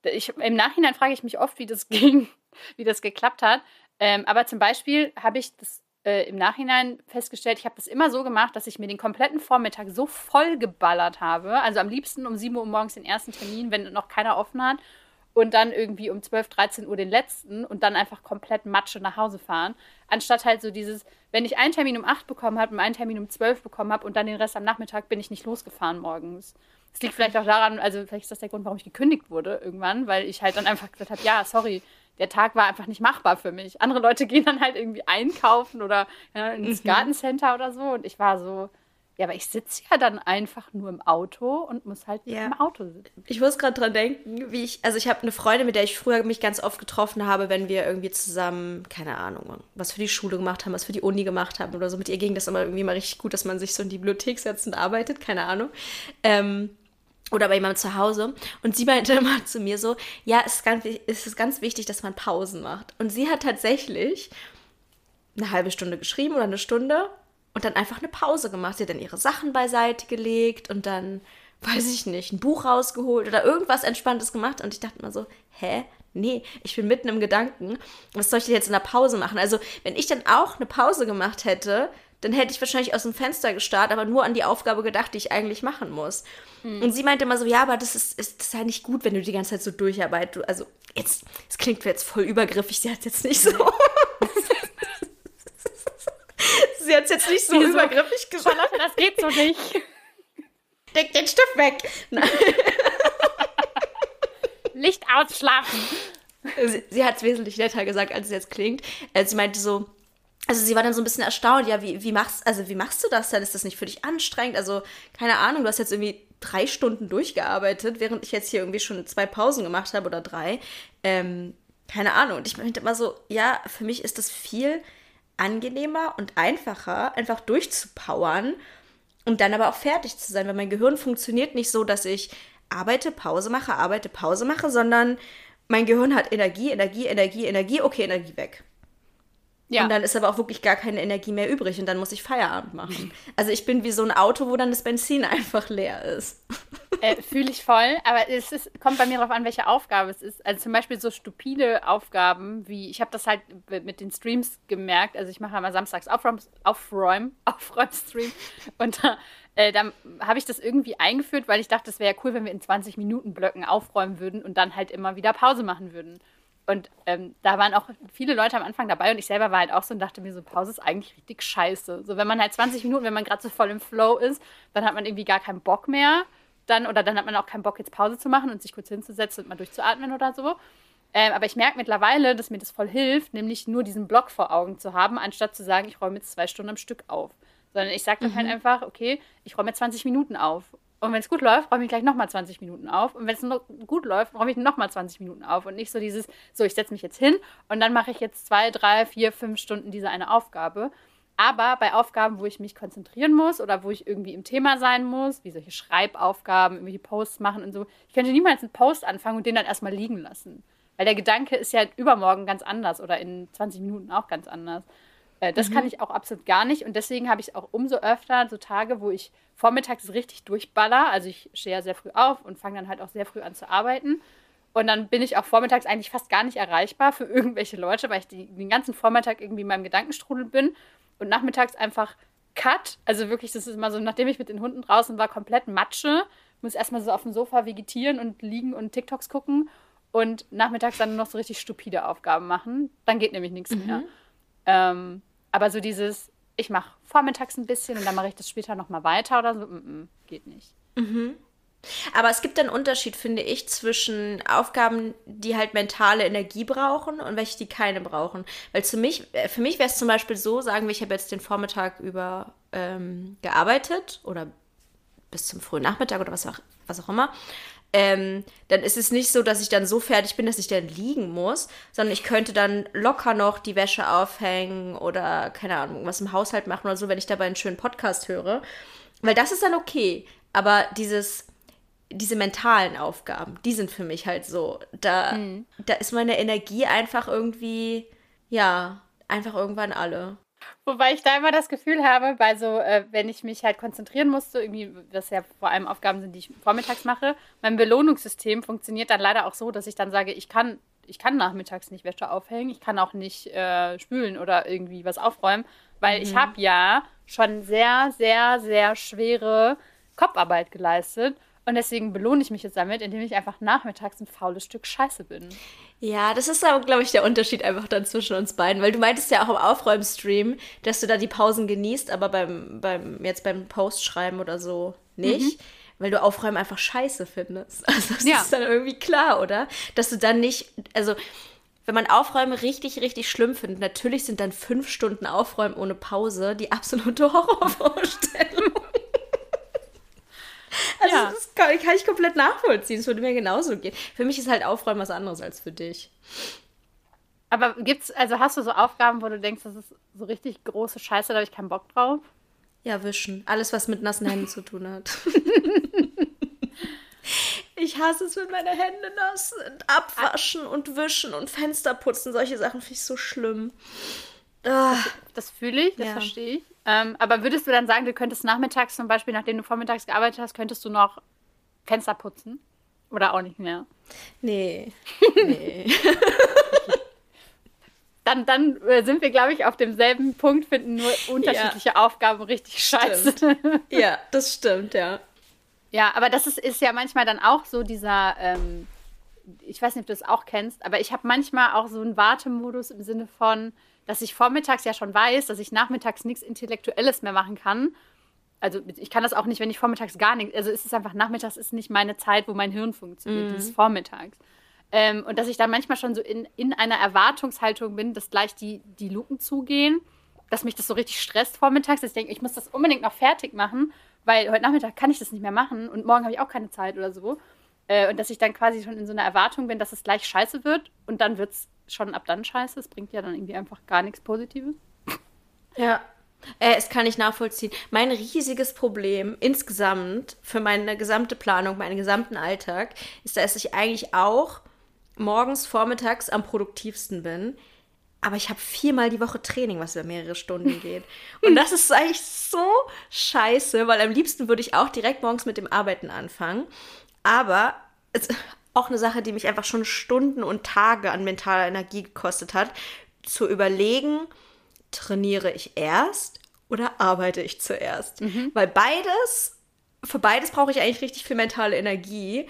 ich, im Nachhinein frage ich mich oft, wie das ging, wie das geklappt hat. Ähm, aber zum Beispiel habe ich das äh, im Nachhinein festgestellt, ich habe das immer so gemacht, dass ich mir den kompletten Vormittag so voll geballert habe. Also am liebsten um 7 Uhr morgens den ersten Termin, wenn noch keiner offen hat. Und dann irgendwie um 12, 13 Uhr den letzten und dann einfach komplett Matsche nach Hause fahren. Anstatt halt so dieses, wenn ich einen Termin um 8 bekommen habe und einen Termin um 12 bekommen habe und dann den Rest am Nachmittag bin ich nicht losgefahren morgens. Das liegt vielleicht auch daran, also vielleicht ist das der Grund, warum ich gekündigt wurde irgendwann, weil ich halt dann einfach gesagt habe, ja, sorry, der Tag war einfach nicht machbar für mich. Andere Leute gehen dann halt irgendwie einkaufen oder ja, ins Gartencenter oder so und ich war so, Ja, aber ich sitze ja dann einfach nur im Auto und muss halt ja. im Auto sitzen. Ich muss gerade dran denken, wie ich, also ich habe eine Freundin, mit der ich früher mich ganz oft getroffen habe, wenn wir irgendwie zusammen, keine Ahnung, was für die Schule gemacht haben, was für die Uni gemacht haben oder so. Mit ihr ging das immer irgendwie mal richtig gut, dass man sich so in die Bibliothek setzt und arbeitet, keine Ahnung. Ähm, oder bei jemandem zu Hause. Und sie meinte immer zu mir so, ja, es ist, ganz, es ist ganz wichtig, dass man Pausen macht. Und sie hat tatsächlich eine halbe Stunde geschrieben oder eine Stunde und dann einfach eine Pause gemacht. Sie hat dann ihre Sachen beiseite gelegt und dann, weiß ich nicht, ein Buch rausgeholt oder irgendwas Entspanntes gemacht. Und ich dachte immer so, hä? Nee, ich bin mitten im Gedanken. Was soll ich denn jetzt in der Pause machen? Also, wenn ich dann auch eine Pause gemacht hätte, dann hätte ich wahrscheinlich aus dem Fenster gestarrt, aber nur an die Aufgabe gedacht, die ich eigentlich machen muss. Hm. Und sie meinte immer so, ja, aber das ist, ist, das ist ja nicht gut, wenn du die ganze Zeit so durcharbeitest. Also jetzt, es klingt jetzt voll übergriffig, sie hat jetzt nicht so. Sie hat es jetzt nicht so übergriffig gesagt. Charlotte, das geht so nicht. Deck den Stift weg. Licht ausschlafen. Sie, sie hat es wesentlich netter gesagt, als es jetzt klingt. Äh, sie meinte so, also sie war dann so ein bisschen erstaunt, ja, wie, wie machst, also wie machst du das denn? Ist das nicht für dich anstrengend? Also, keine Ahnung, du hast jetzt irgendwie drei Stunden durchgearbeitet, während ich jetzt hier irgendwie schon zwei Pausen gemacht habe oder drei. Ähm, keine Ahnung. Und ich meinte immer so, ja, für mich ist das viel angenehmer und einfacher, einfach durchzupowern und dann aber auch fertig zu sein, weil mein Gehirn funktioniert nicht so, dass ich arbeite, Pause mache, arbeite, Pause mache, sondern mein Gehirn hat Energie, Energie, Energie, Energie, okay, Energie weg. Ja. Und dann ist aber auch wirklich gar keine Energie mehr übrig und dann muss ich Feierabend machen. Also ich bin wie so ein Auto, wo dann das Benzin einfach leer ist. Äh, Fühle ich voll, aber es ist, kommt bei mir darauf an, welche Aufgabe es ist. Also zum Beispiel so stupide Aufgaben wie, ich habe das halt mit den Streams gemerkt, also ich mache immer samstags Aufräum, Aufräum, Aufräumstream und äh, dann habe ich das irgendwie eingeführt, weil ich dachte, es wäre ja cool, wenn wir in 20 Minuten Blöcken aufräumen würden und dann halt immer wieder Pause machen würden. Und ähm, da waren auch viele Leute am Anfang dabei und ich selber war halt auch so und dachte mir so, Pause ist eigentlich richtig scheiße. So, wenn man halt 20 Minuten, wenn man gerade so voll im Flow ist, dann hat man irgendwie gar keinen Bock mehr. Dann, oder dann hat man auch keinen Bock, jetzt Pause zu machen und sich kurz hinzusetzen und mal durchzuatmen oder so. Ähm, aber ich merke mittlerweile, dass mir das voll hilft, nämlich nur diesen Block vor Augen zu haben, anstatt zu sagen, ich räume jetzt zwei Stunden am Stück auf. Sondern ich sage dann halt mhm. halt einfach, okay, ich räume jetzt 20 Minuten auf. Und wenn es gut läuft, räume ich gleich nochmal 20 Minuten auf. Und wenn es gut läuft, räume ich nochmal 20 Minuten auf. Und nicht so dieses, so, ich setze mich jetzt hin und dann mache ich jetzt zwei, drei, vier, fünf Stunden diese eine Aufgabe. Aber bei Aufgaben, wo ich mich konzentrieren muss oder wo ich irgendwie im Thema sein muss, wie solche Schreibaufgaben, irgendwelche Posts machen und so, ich könnte niemals einen Post anfangen und den dann erstmal liegen lassen. Weil der Gedanke ist ja übermorgen ganz anders oder in 20 Minuten auch ganz anders. Äh, das mhm. kann ich auch absolut gar nicht. Und deswegen habe ich auch umso öfter so Tage, wo ich vormittags richtig durchballer. Also ich stehe ja sehr früh auf und fange dann halt auch sehr früh an zu arbeiten. Und dann bin ich auch vormittags eigentlich fast gar nicht erreichbar für irgendwelche Leute, weil ich die, den ganzen Vormittag irgendwie in meinem Gedankenstrudel bin. Und nachmittags einfach Cut. Also wirklich, das ist immer so, nachdem ich mit den Hunden draußen war, komplett Matsche. Muss erstmal so auf dem Sofa vegetieren und liegen und TikToks gucken. Und nachmittags dann noch so richtig stupide Aufgaben machen. Dann geht nämlich nichts mhm. mehr. Ähm, aber so dieses, ich mache vormittags ein bisschen und dann mache ich das später nochmal weiter oder so, mm -mm, geht nicht. Mhm. Aber es gibt einen Unterschied, finde ich, zwischen Aufgaben, die halt mentale Energie brauchen und welche, die keine brauchen. Weil für mich, äh, für mich wäre es zum Beispiel so, sagen wir, ich habe jetzt den Vormittag über ähm, gearbeitet oder bis zum frühen Nachmittag oder was auch, was auch immer ähm, dann ist es nicht so, dass ich dann so fertig bin, dass ich dann liegen muss, sondern ich könnte dann locker noch die Wäsche aufhängen oder, keine Ahnung, was im Haushalt machen oder so, wenn ich dabei einen schönen Podcast höre. Weil das ist dann okay. Aber dieses, diese mentalen Aufgaben, die sind für mich halt so. Da, mhm. da ist meine Energie einfach irgendwie, ja, einfach irgendwann alle. Wobei ich da immer das Gefühl habe, bei so, äh, wenn ich mich halt konzentrieren musste, irgendwie, was ja vor allem Aufgaben sind, die ich vormittags mache, mein Belohnungssystem funktioniert dann leider auch so, dass ich dann sage, ich kann, ich kann nachmittags nicht Wäsche aufhängen, ich kann auch nicht äh, spülen oder irgendwie was aufräumen, weil mhm. ich habe ja schon sehr, sehr, sehr schwere Kopfarbeit geleistet und deswegen belohne ich mich jetzt damit, indem ich einfach nachmittags ein faules Stück Scheiße bin. Ja, das ist aber, glaube ich, der Unterschied einfach dann zwischen uns beiden, weil du meintest ja auch im Aufräumstream, dass du da die Pausen genießt, aber beim, beim jetzt beim Postschreiben oder so nicht. Mhm. Weil du Aufräumen einfach scheiße findest. Also das ja. ist dann irgendwie klar, oder? Dass du dann nicht, also wenn man Aufräumen richtig, richtig schlimm findet, natürlich sind dann fünf Stunden Aufräumen ohne Pause die absolute Horrorvorstellung. Also ja. das kann, kann, ich komplett nachvollziehen. Es würde mir genauso gehen. Für mich ist halt Aufräumen was anderes als für dich. Aber gibt's, also hast du so Aufgaben, wo du denkst, das ist so richtig große Scheiße, da habe ich keinen Bock drauf? Ja, wischen. Alles, was mit nassen Händen zu tun hat. ich hasse es, wenn meine Hände nass sind. Abwaschen und wischen und Fenster putzen, solche Sachen finde ich so schlimm. Das, das fühle ich, das ja. verstehe ich. Ähm, aber würdest du dann sagen, du könntest nachmittags zum Beispiel, nachdem du vormittags gearbeitet hast, könntest du noch Fenster putzen? Oder auch nicht mehr? Nee. Nee. dann, dann äh, sind wir, glaube ich, auf demselben Punkt, finden nur unterschiedliche ja. Aufgaben richtig scheiße. Ja, das stimmt, ja. Ja, aber das ist, ist ja manchmal dann auch so dieser, ähm, ich weiß nicht, ob du das auch kennst, aber ich habe manchmal auch so einen Wartemodus im Sinne von, dass ich vormittags ja schon weiß, dass ich nachmittags nichts Intellektuelles mehr machen kann. Also ich kann das auch nicht, wenn ich vormittags gar nichts, also es ist einfach, nachmittags ist nicht meine Zeit, wo mein Hirn funktioniert, mhm. ist vormittags. Ähm, und dass ich dann manchmal schon so in, in einer Erwartungshaltung bin, dass gleich die, die Luken zugehen, dass mich das so richtig stresst vormittags, dass ich denke, ich muss das unbedingt noch fertig machen, weil heute Nachmittag kann ich das nicht mehr machen und morgen habe ich auch keine Zeit oder so. Äh, und dass ich dann quasi schon in so einer Erwartung bin, dass es gleich scheiße wird und dann wird es schon ab dann scheiße. Es bringt ja dann irgendwie einfach gar nichts Positives. Ja. Äh, es kann ich nachvollziehen. Mein riesiges Problem insgesamt für meine gesamte Planung, meinen gesamten Alltag, ist, dass ich eigentlich auch morgens, vormittags am produktivsten bin. Aber ich habe viermal die Woche Training, was über mehrere Stunden geht. Und das ist eigentlich so scheiße, weil am liebsten würde ich auch direkt morgens mit dem Arbeiten anfangen. Aber es ist auch eine Sache, die mich einfach schon Stunden und Tage an mentaler Energie gekostet hat, zu überlegen, trainiere ich erst oder arbeite ich zuerst? Mhm. Weil beides, für beides brauche ich eigentlich richtig viel mentale Energie.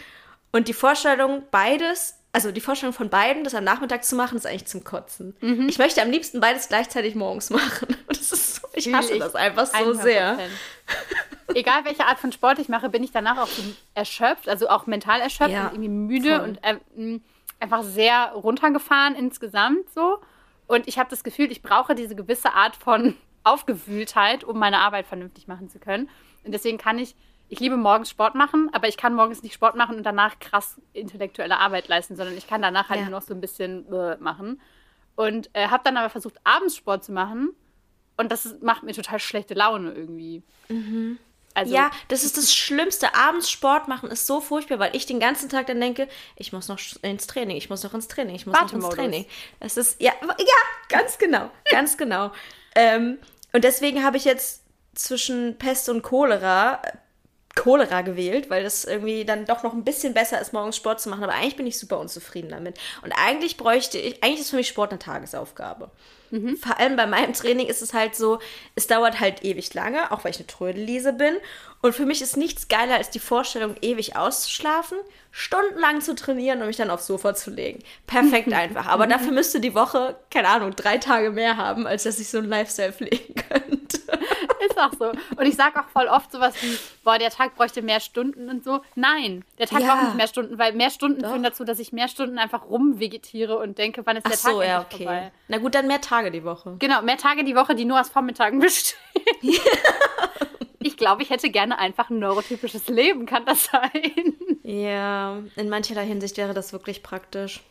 Und die Vorstellung, beides also die Vorstellung von beiden, das am Nachmittag zu machen, ist eigentlich zum Kotzen. Mhm. Ich möchte am liebsten beides gleichzeitig morgens machen. So, ich hasse ich das einfach so sehr. Egal welche Art von Sport ich mache, bin ich danach auch erschöpft, also auch mental erschöpft ja, und irgendwie müde voll. und äh, einfach sehr runtergefahren insgesamt so. Und ich habe das Gefühl, ich brauche diese gewisse Art von Aufgewühltheit, um meine Arbeit vernünftig machen zu können. Und deswegen kann ich ich liebe morgens Sport machen, aber ich kann morgens nicht Sport machen und danach krass intellektuelle Arbeit leisten, sondern ich kann danach halt ja. nur noch so ein bisschen äh, machen. Und äh, habe dann aber versucht, abends Sport zu machen. Und das macht mir total schlechte Laune irgendwie. Mhm. Also, ja, das ist das Schlimmste. Abends Sport machen ist so furchtbar, weil ich den ganzen Tag dann denke, ich muss noch ins Training, ich muss noch ins Training, ich muss noch ins Training. Das ist, ja, ja, ganz genau, ganz genau. Ähm, und deswegen habe ich jetzt zwischen Pest und Cholera Cholera gewählt, weil das irgendwie dann doch noch ein bisschen besser ist, morgens Sport zu machen. Aber eigentlich bin ich super unzufrieden damit. Und eigentlich bräuchte ich, eigentlich ist für mich Sport eine Tagesaufgabe. Mhm. Vor allem bei meinem Training ist es halt so, es dauert halt ewig lange, auch weil ich eine Trödellese bin. Und für mich ist nichts geiler als die Vorstellung, ewig auszuschlafen, stundenlang zu trainieren und mich dann aufs Sofa zu legen. Perfekt einfach. Aber mhm. dafür müsste die Woche, keine Ahnung, drei Tage mehr haben, als dass ich so einen Lifestyle pflegen könnte. Ist auch so. Und ich sage auch voll oft sowas wie, boah, der Tag bräuchte mehr Stunden und so. Nein, der Tag ja. braucht nicht mehr Stunden, weil mehr Stunden Doch. führen dazu, dass ich mehr Stunden einfach rumvegetiere und denke, wann ist der Ach Tag so, ja, okay. vorbei. Na gut, dann mehr Tage die Woche. Genau, mehr Tage die Woche, die nur aus Vormittagen bestehen. ich glaube, ich hätte gerne einfach ein neurotypisches Leben, kann das sein? Ja, in mancherlei Hinsicht wäre das wirklich praktisch.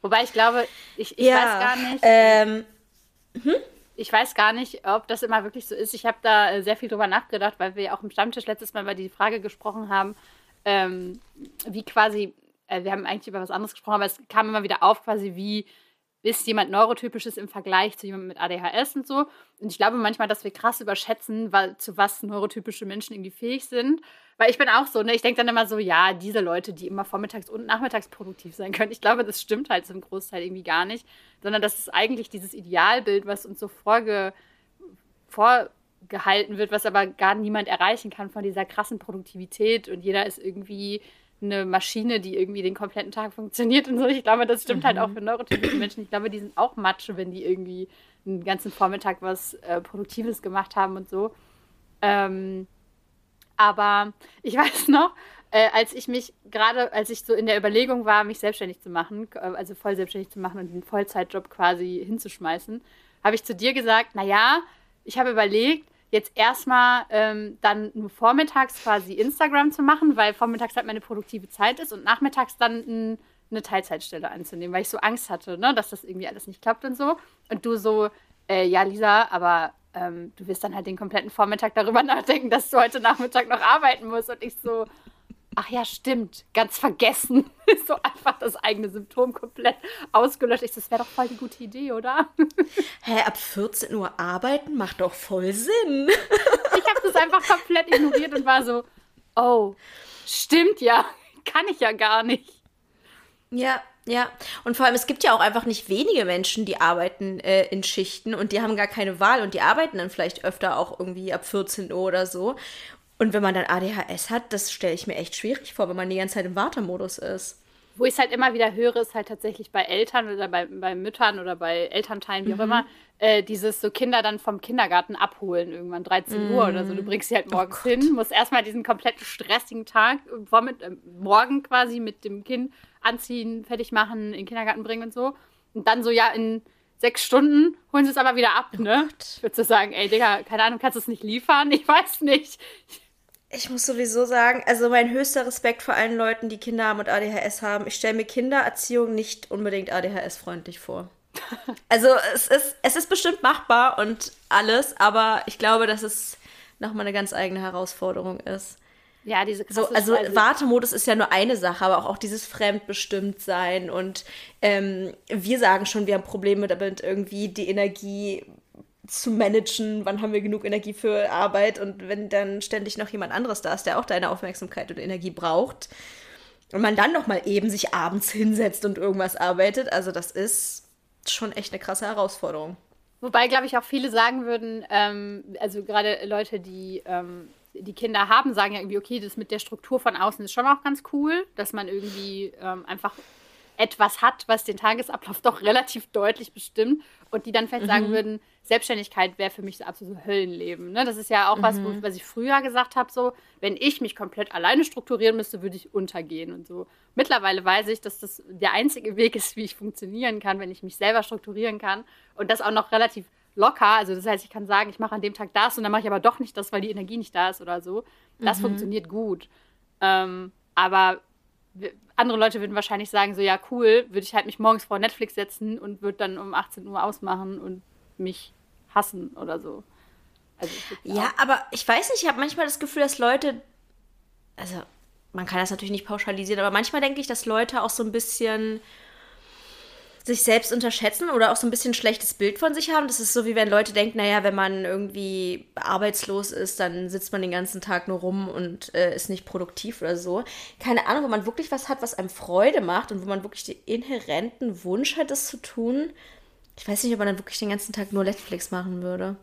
Wobei ich glaube, ich, ich ja, weiß gar nicht. Ähm, hm? Ich weiß gar nicht, ob das immer wirklich so ist. Ich habe da äh, sehr viel drüber nachgedacht, weil wir auch im Stammtisch letztes Mal über die Frage gesprochen haben, ähm, wie quasi, äh, wir haben eigentlich über was anderes gesprochen, aber es kam immer wieder auf, quasi wie ist jemand neurotypisches im Vergleich zu jemandem mit ADHS und so. Und ich glaube manchmal, dass wir krass überschätzen, weil, zu was neurotypische Menschen irgendwie fähig sind. Weil ich bin auch so, ne? Ich denke dann immer so, ja, diese Leute, die immer vormittags und nachmittags produktiv sein können. Ich glaube, das stimmt halt zum Großteil irgendwie gar nicht. Sondern das ist eigentlich dieses Idealbild, was uns so vorge vorgehalten wird, was aber gar niemand erreichen kann von dieser krassen Produktivität. Und jeder ist irgendwie eine Maschine, die irgendwie den kompletten Tag funktioniert und so. Ich glaube, das stimmt mhm. halt auch mhm. für neurotypische Menschen. Ich glaube, die sind auch Matsche, wenn die irgendwie einen ganzen Vormittag was äh, Produktives gemacht haben und so. Ähm, aber ich weiß noch, äh, als ich mich gerade, als ich so in der Überlegung war, mich selbstständig zu machen, äh, also voll selbstständig zu machen und den Vollzeitjob quasi hinzuschmeißen, habe ich zu dir gesagt, naja, ich habe überlegt, jetzt erstmal ähm, dann nur vormittags quasi Instagram zu machen, weil vormittags halt meine produktive Zeit ist und nachmittags dann ein, eine Teilzeitstelle anzunehmen, weil ich so Angst hatte, ne, dass das irgendwie alles nicht klappt und so. Und du so, äh, ja, Lisa, aber ähm, du wirst dann halt den kompletten Vormittag darüber nachdenken, dass du heute Nachmittag noch arbeiten musst. Und ich so, ach ja, stimmt, ganz vergessen. so einfach das eigene Symptom komplett ausgelöscht. So, das wäre doch voll die gute Idee, oder? Hä, ab 14 Uhr arbeiten macht doch voll Sinn. ich habe das einfach komplett ignoriert und war so, oh, stimmt ja, kann ich ja gar nicht. Ja, ja. Und vor allem, es gibt ja auch einfach nicht wenige Menschen, die arbeiten äh, in Schichten und die haben gar keine Wahl und die arbeiten dann vielleicht öfter auch irgendwie ab 14 Uhr oder so. Und wenn man dann ADHS hat, das stelle ich mir echt schwierig vor, wenn man die ganze Zeit im Wartemodus ist. Wo ich es halt immer wieder höre, ist halt tatsächlich bei Eltern oder bei, bei Müttern oder bei Elternteilen, wie mhm. auch immer, äh, dieses so Kinder dann vom Kindergarten abholen, irgendwann 13 mhm. Uhr oder so. Du bringst sie halt oh morgens oh hin, musst erstmal diesen kompletten stressigen Tag, vormit, äh, morgen quasi mit dem Kind anziehen, fertig machen, in den Kindergarten bringen und so. Und dann so, ja, in sechs Stunden holen sie es aber wieder ab, oh ne? Gott. Würdest du sagen, ey, Digga, keine Ahnung, kannst du es nicht liefern? Ich weiß nicht. Ich muss sowieso sagen, also mein höchster Respekt vor allen Leuten, die Kinder haben und ADHS haben. Ich stelle mir Kindererziehung nicht unbedingt ADHS-freundlich vor. Also es ist, es ist bestimmt machbar und alles, aber ich glaube, dass es nochmal eine ganz eigene Herausforderung ist. Ja, diese so, also Wartemodus ist ja nur eine Sache, aber auch, dieses Fremdbestimmtsein und ähm, wir sagen schon, wir haben Probleme damit, irgendwie die Energie zu managen, wann haben wir genug Energie für Arbeit und wenn dann ständig noch jemand anderes da ist, der auch deine Aufmerksamkeit und Energie braucht und man dann noch mal eben sich abends hinsetzt und irgendwas arbeitet, also das ist schon echt eine krasse Herausforderung. Wobei, glaube ich, auch viele sagen würden, ähm, also gerade Leute, die ähm, die Kinder haben, sagen ja irgendwie, okay, das mit der Struktur von außen ist schon auch ganz cool, dass man irgendwie ähm, einfach etwas hat, was den Tagesablauf doch relativ deutlich bestimmt und die dann vielleicht mhm. sagen würden, Selbstständigkeit wäre für mich so absolut Höllenleben. Ne? Das ist ja auch mhm. was, was ich früher gesagt habe, so, wenn ich mich komplett alleine strukturieren müsste, würde ich untergehen und so. Mittlerweile weiß ich, dass das der einzige Weg ist, wie ich funktionieren kann, wenn ich mich selber strukturieren kann und das auch noch relativ locker. Also das heißt, ich kann sagen, ich mache an dem Tag das und dann mache ich aber doch nicht das, weil die Energie nicht da ist oder so. Das mhm. funktioniert gut. Ähm, aber andere Leute würden wahrscheinlich sagen, so ja, cool, würde ich halt mich morgens vor Netflix setzen und würde dann um 18 Uhr ausmachen und mich hassen oder so. Also, ja, aber ich weiß nicht, ich habe manchmal das Gefühl, dass Leute, also man kann das natürlich nicht pauschalisieren, aber manchmal denke ich, dass Leute auch so ein bisschen sich selbst unterschätzen oder auch so ein bisschen ein schlechtes Bild von sich haben. Das ist so, wie wenn Leute denken, naja, wenn man irgendwie arbeitslos ist, dann sitzt man den ganzen Tag nur rum und äh, ist nicht produktiv oder so. Keine Ahnung, wenn man wirklich was hat, was einem Freude macht und wo man wirklich den inhärenten Wunsch hat, das zu tun. Ich weiß nicht, ob man dann wirklich den ganzen Tag nur Netflix machen würde.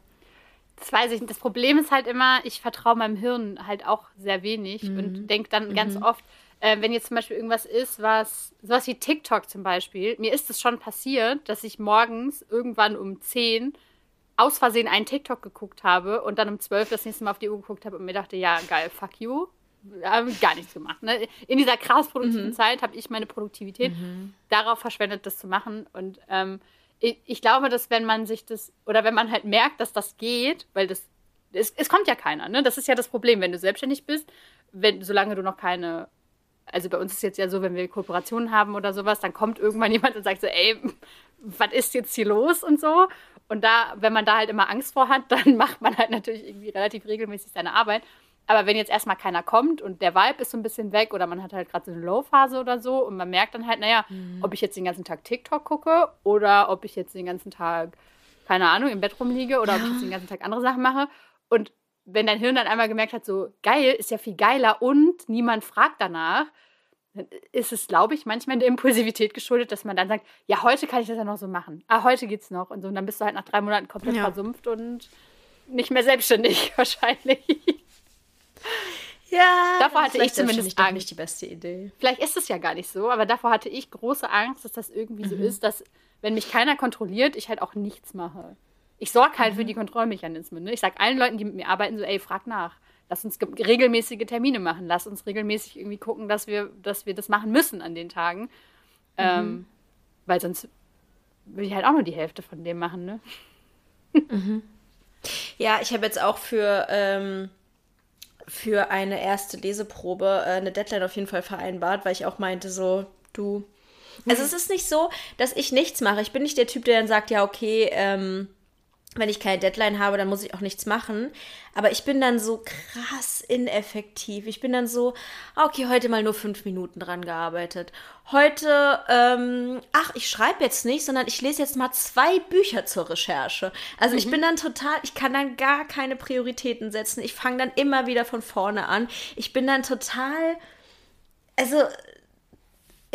Das weiß ich nicht. Das Problem ist halt immer, ich vertraue meinem Hirn halt auch sehr wenig mhm. und denke dann mhm. ganz oft, äh, wenn jetzt zum Beispiel irgendwas ist, was, sowas wie TikTok zum Beispiel, mir ist es schon passiert, dass ich morgens irgendwann um 10 aus Versehen einen TikTok geguckt habe und dann um 12 das nächste Mal auf die Uhr geguckt habe und mir dachte, ja, geil, fuck you. Habe gar nichts gemacht. Ne? In dieser krass produktiven mhm. Zeit habe ich meine Produktivität mhm. darauf verschwendet, das zu machen. Und ähm, ich, ich, glaube, dass wenn man sich das, oder wenn man halt merkt, dass das geht, weil das, es, es kommt ja keiner, ne? Das ist ja das Problem, wenn du selbstständig bist, wenn, solange du noch keine also bei uns ist jetzt ja so, wenn wir Kooperationen haben oder sowas, dann kommt irgendwann jemand und sagt so, ey, was ist jetzt hier los und so. Und da, wenn man da halt immer Angst vor hat, dann macht man halt natürlich irgendwie relativ regelmäßig seine Arbeit. Aber wenn jetzt erstmal keiner kommt und der Vibe ist so ein bisschen weg oder man hat halt gerade so eine Low-Phase oder so und man merkt dann halt, naja, mhm. ob ich jetzt den ganzen Tag TikTok gucke oder ob ich jetzt den ganzen Tag, keine Ahnung, im Bett rumliege oder ja. ob ich jetzt den ganzen Tag andere Sachen mache. Und wenn dein Hirn dann einmal gemerkt hat, so geil, ist ja viel geiler und niemand fragt danach, dann ist es, glaube ich, manchmal in der Impulsivität geschuldet, dass man dann sagt, ja, heute kann ich das ja noch so machen. Ah, heute geht's noch. Und so, und dann bist du halt nach drei Monaten komplett ja. versumpft und nicht mehr selbstständig wahrscheinlich. Ja, davor hatte ich zumindest Angst. nicht die beste Idee. Vielleicht ist es ja gar nicht so, aber davor hatte ich große Angst, dass das irgendwie mhm. so ist, dass wenn mich keiner kontrolliert, ich halt auch nichts mache ich sorge halt mhm. für die Kontrollmechanismen. Ne? Ich sage allen Leuten, die mit mir arbeiten, so, ey, frag nach. Lass uns regelmäßige Termine machen. Lass uns regelmäßig irgendwie gucken, dass wir, dass wir das machen müssen an den Tagen. Mhm. Ähm, weil sonst will ich halt auch nur die Hälfte von dem machen, ne? mhm. Ja, ich habe jetzt auch für, ähm, für eine erste Leseprobe äh, eine Deadline auf jeden Fall vereinbart, weil ich auch meinte, so, du. Also es ist nicht so, dass ich nichts mache. Ich bin nicht der Typ, der dann sagt, ja, okay, ähm, wenn ich keine Deadline habe, dann muss ich auch nichts machen. Aber ich bin dann so krass ineffektiv. Ich bin dann so, okay, heute mal nur fünf Minuten dran gearbeitet. Heute, ähm, ach, ich schreibe jetzt nicht, sondern ich lese jetzt mal zwei Bücher zur Recherche. Also mhm. ich bin dann total, ich kann dann gar keine Prioritäten setzen. Ich fange dann immer wieder von vorne an. Ich bin dann total, also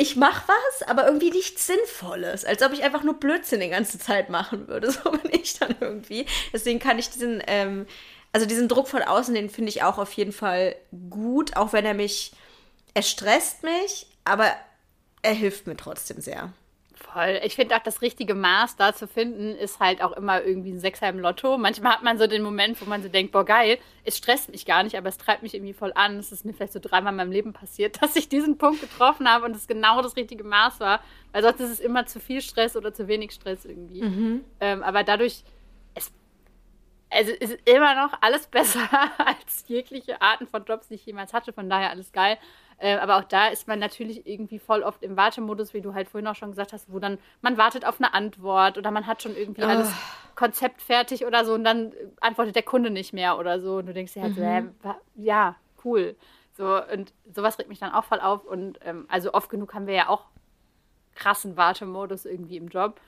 ich mache was, aber irgendwie nichts Sinnvolles. Als ob ich einfach nur Blödsinn die ganze Zeit machen würde. So bin ich dann irgendwie. Deswegen kann ich diesen, ähm, also diesen Druck von außen, den finde ich auch auf jeden Fall gut, auch wenn er mich, er stresst mich, aber er hilft mir trotzdem sehr. Voll. Ich finde auch, das richtige Maß da zu finden, ist halt auch immer irgendwie ein Sechser im Lotto. Manchmal hat man so den Moment, wo man so denkt, boah, geil, es stresst mich gar nicht, aber es treibt mich irgendwie voll an. Es ist mir vielleicht so dreimal in meinem Leben passiert, dass ich diesen Punkt getroffen habe und es genau das richtige Maß war. Weil sonst ist es immer zu viel Stress oder zu wenig Stress irgendwie. Mhm. Ähm, aber dadurch, es, also ist immer noch alles besser als jegliche Arten von Jobs, die ich jemals hatte. Von daher alles geil. Äh, aber auch da ist man natürlich irgendwie voll oft im Wartemodus, wie du halt vorhin auch schon gesagt hast, wo dann man wartet auf eine Antwort oder man hat schon irgendwie oh. alles Konzept fertig oder so und dann antwortet der Kunde nicht mehr oder so. Und du denkst dir halt mhm. so, äh, ja, cool. So, und sowas regt mich dann auch voll auf. Und ähm, also oft genug haben wir ja auch krassen Wartemodus irgendwie im Job.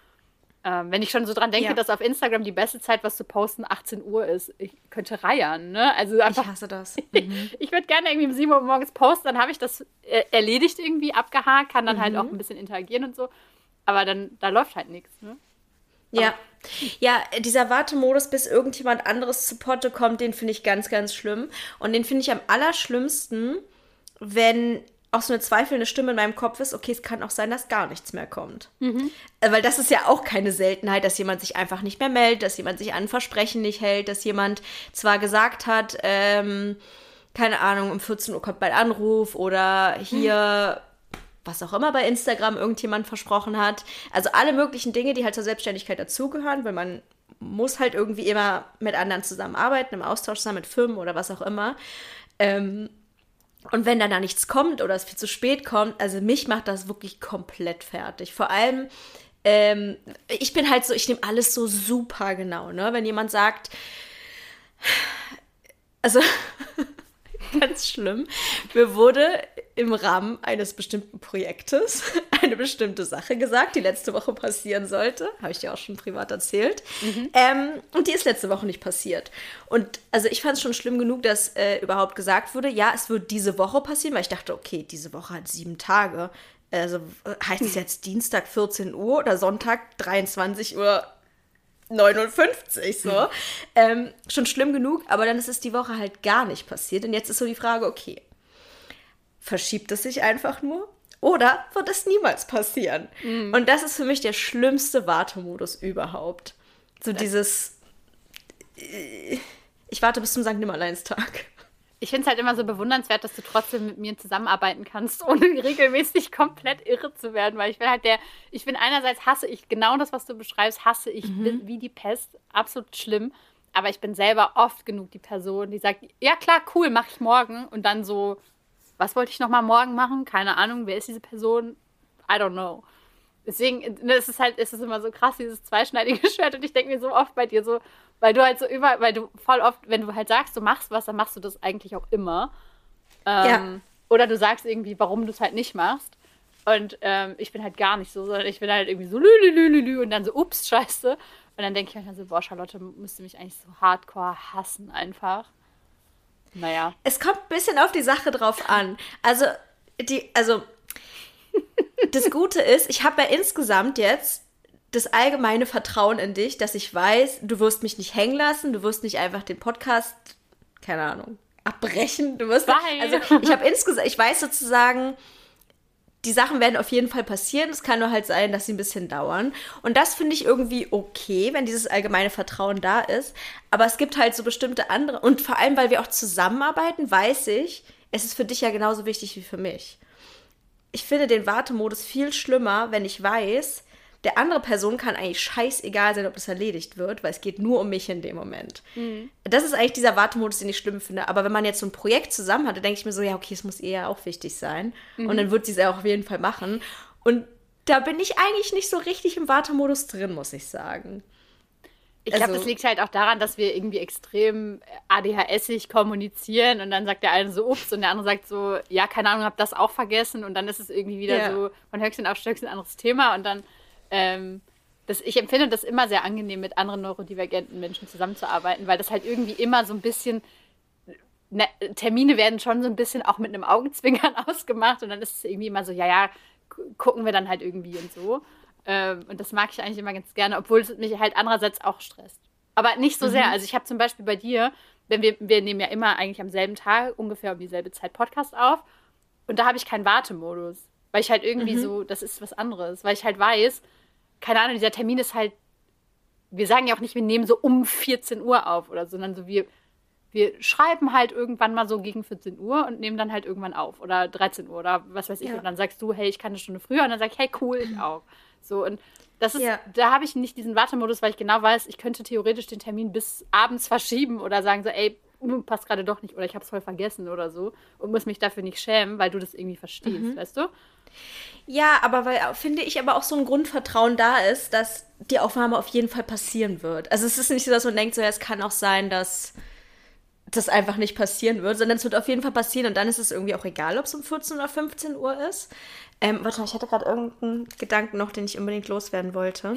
Ähm, wenn ich schon so dran denke, ja. dass auf Instagram die beste Zeit, was zu posten, 18 Uhr ist, ich könnte reiern, ne? Also einfach, ich hasse das. Mhm. ich würde gerne irgendwie um 7 Uhr morgens posten, dann habe ich das äh, erledigt irgendwie, abgehakt, kann dann halt mhm. halt auch ein bisschen interagieren und so. Aber dann, da läuft halt nichts, ne? Ja. Ja, dieser Wartemodus, bis irgendjemand anderes zu Potte kommt, den finde ich ganz, ganz schlimm. Und den finde ich am allerschlimmsten, wenn auch so eine zweifelnde Stimme in meinem Kopf ist, okay, es kann auch sein, dass gar nichts mehr kommt. Mhm. Weil das ist ja auch keine Seltenheit, dass jemand sich einfach nicht mehr meldet, dass jemand sich an Versprechen nicht hält, dass jemand zwar gesagt hat, ähm, keine Ahnung, um 14 Uhr kommt mein Anruf oder hier, mhm. was auch immer bei Instagram irgendjemand versprochen hat. Also alle möglichen Dinge, die halt zur Selbstständigkeit dazugehören, weil man muss halt irgendwie immer mit anderen zusammenarbeiten, im Austausch sein mit Firmen oder was auch immer. Ähm, und wenn dann da nichts kommt oder es viel zu spät kommt, also mich macht das wirklich komplett fertig. Vor allem, ähm, ich bin halt so, ich nehme alles so super genau, ne? Wenn jemand sagt, also ganz schlimm, mir wurde im Rahmen eines bestimmten Projektes eine bestimmte Sache gesagt, die letzte Woche passieren sollte. Habe ich dir auch schon privat erzählt. Mhm. Ähm, und die ist letzte Woche nicht passiert. Und also ich fand es schon schlimm genug, dass äh, überhaupt gesagt wurde, ja, es wird diese Woche passieren, weil ich dachte, okay, diese Woche hat sieben Tage. Also heißt es jetzt Dienstag 14 Uhr oder Sonntag 23 Uhr 59 so. Mhm. Ähm, schon schlimm genug, aber dann ist es die Woche halt gar nicht passiert. Und jetzt ist so die Frage, okay, verschiebt es sich einfach nur? Oder wird es niemals passieren? Mhm. Und das ist für mich der schlimmste Wartemodus überhaupt. So dieses, äh, ich warte bis zum St. Nimmerleinstag. Ich finde es halt immer so bewundernswert, dass du trotzdem mit mir zusammenarbeiten kannst, ohne regelmäßig komplett irre zu werden, weil ich bin halt der, ich bin einerseits hasse ich genau das, was du beschreibst, hasse ich mhm. wie die Pest, absolut schlimm, aber ich bin selber oft genug die Person, die sagt, ja klar, cool, mach ich morgen und dann so was wollte ich nochmal morgen machen? Keine Ahnung, wer ist diese Person? I don't know. Deswegen, ne, es ist halt, es ist immer so krass, dieses zweischneidige Schwert. Und ich denke mir so oft bei dir so, weil du halt so über, weil du voll oft, wenn du halt sagst, du machst was, dann machst du das eigentlich auch immer. Ähm, ja. Oder du sagst irgendwie, warum du es halt nicht machst. Und ähm, ich bin halt gar nicht so, sondern ich bin halt irgendwie so lü, und dann so, ups, scheiße. Und dann denke ich mir so, boah, Charlotte müsste mich eigentlich so hardcore hassen einfach. Naja. Es kommt ein bisschen auf die Sache drauf an. Also, die, also, das Gute ist, ich habe ja insgesamt jetzt das allgemeine Vertrauen in dich, dass ich weiß, du wirst mich nicht hängen lassen, du wirst nicht einfach den Podcast, keine Ahnung, abbrechen. Du wirst, Bye. also ich habe insgesamt, ich weiß sozusagen, die Sachen werden auf jeden Fall passieren. Es kann nur halt sein, dass sie ein bisschen dauern. Und das finde ich irgendwie okay, wenn dieses allgemeine Vertrauen da ist. Aber es gibt halt so bestimmte andere. Und vor allem, weil wir auch zusammenarbeiten, weiß ich, es ist für dich ja genauso wichtig wie für mich. Ich finde den Wartemodus viel schlimmer, wenn ich weiß, der andere Person kann eigentlich scheißegal sein, ob das erledigt wird, weil es geht nur um mich in dem Moment. Mhm. Das ist eigentlich dieser Wartemodus, den ich schlimm finde. Aber wenn man jetzt so ein Projekt zusammen hat, dann denke ich mir so, ja, okay, es muss eher auch wichtig sein. Mhm. Und dann wird sie es auch auf jeden Fall machen. Und da bin ich eigentlich nicht so richtig im Wartemodus drin, muss ich sagen. Ich glaube, also, das liegt halt auch daran, dass wir irgendwie extrem ADHSig kommunizieren und dann sagt der eine so ups und der andere sagt so, ja, keine Ahnung, hab das auch vergessen und dann ist es irgendwie wieder ja. so von Höchstchen auf Stöckchen ein anderes Thema und dann, ähm, das, ich empfinde das immer sehr angenehm, mit anderen neurodivergenten Menschen zusammenzuarbeiten, weil das halt irgendwie immer so ein bisschen, ne, Termine werden schon so ein bisschen auch mit einem Augenzwinkern ausgemacht und dann ist es irgendwie immer so, ja, ja, gucken wir dann halt irgendwie und so. Ähm, und das mag ich eigentlich immer ganz gerne, obwohl es mich halt andererseits auch stresst. Aber nicht so mhm. sehr. Also ich habe zum Beispiel bei dir, wenn wir, wir nehmen ja immer eigentlich am selben Tag ungefähr um dieselbe Zeit Podcast auf. Und da habe ich keinen Wartemodus. Weil ich halt irgendwie mhm. so, das ist was anderes. Weil ich halt weiß, keine Ahnung, dieser Termin ist halt, wir sagen ja auch nicht, wir nehmen so um 14 Uhr auf oder so, sondern so wir, wir schreiben halt irgendwann mal so gegen 14 Uhr und nehmen dann halt irgendwann auf. Oder 13 Uhr oder was weiß ich. Ja. Und dann sagst du, hey, ich kann eine Stunde früher. Und dann sag ich, hey, cool, ich auch. So, und das ist, ja. da habe ich nicht diesen Wartemodus, weil ich genau weiß, ich könnte theoretisch den Termin bis abends verschieben oder sagen so, ey, passt gerade doch nicht oder ich habe es voll vergessen oder so und muss mich dafür nicht schämen, weil du das irgendwie verstehst, mhm. weißt du? Ja, aber weil finde ich aber auch so ein Grundvertrauen da ist, dass die Aufnahme auf jeden Fall passieren wird. Also es ist nicht so, dass man denkt, so ja, es kann auch sein, dass das einfach nicht passieren wird, sondern es wird auf jeden Fall passieren und dann ist es irgendwie auch egal, ob es um 14 oder 15 Uhr ist. Ähm, warte mal, ich hatte gerade irgendeinen Gedanken noch, den ich unbedingt loswerden wollte.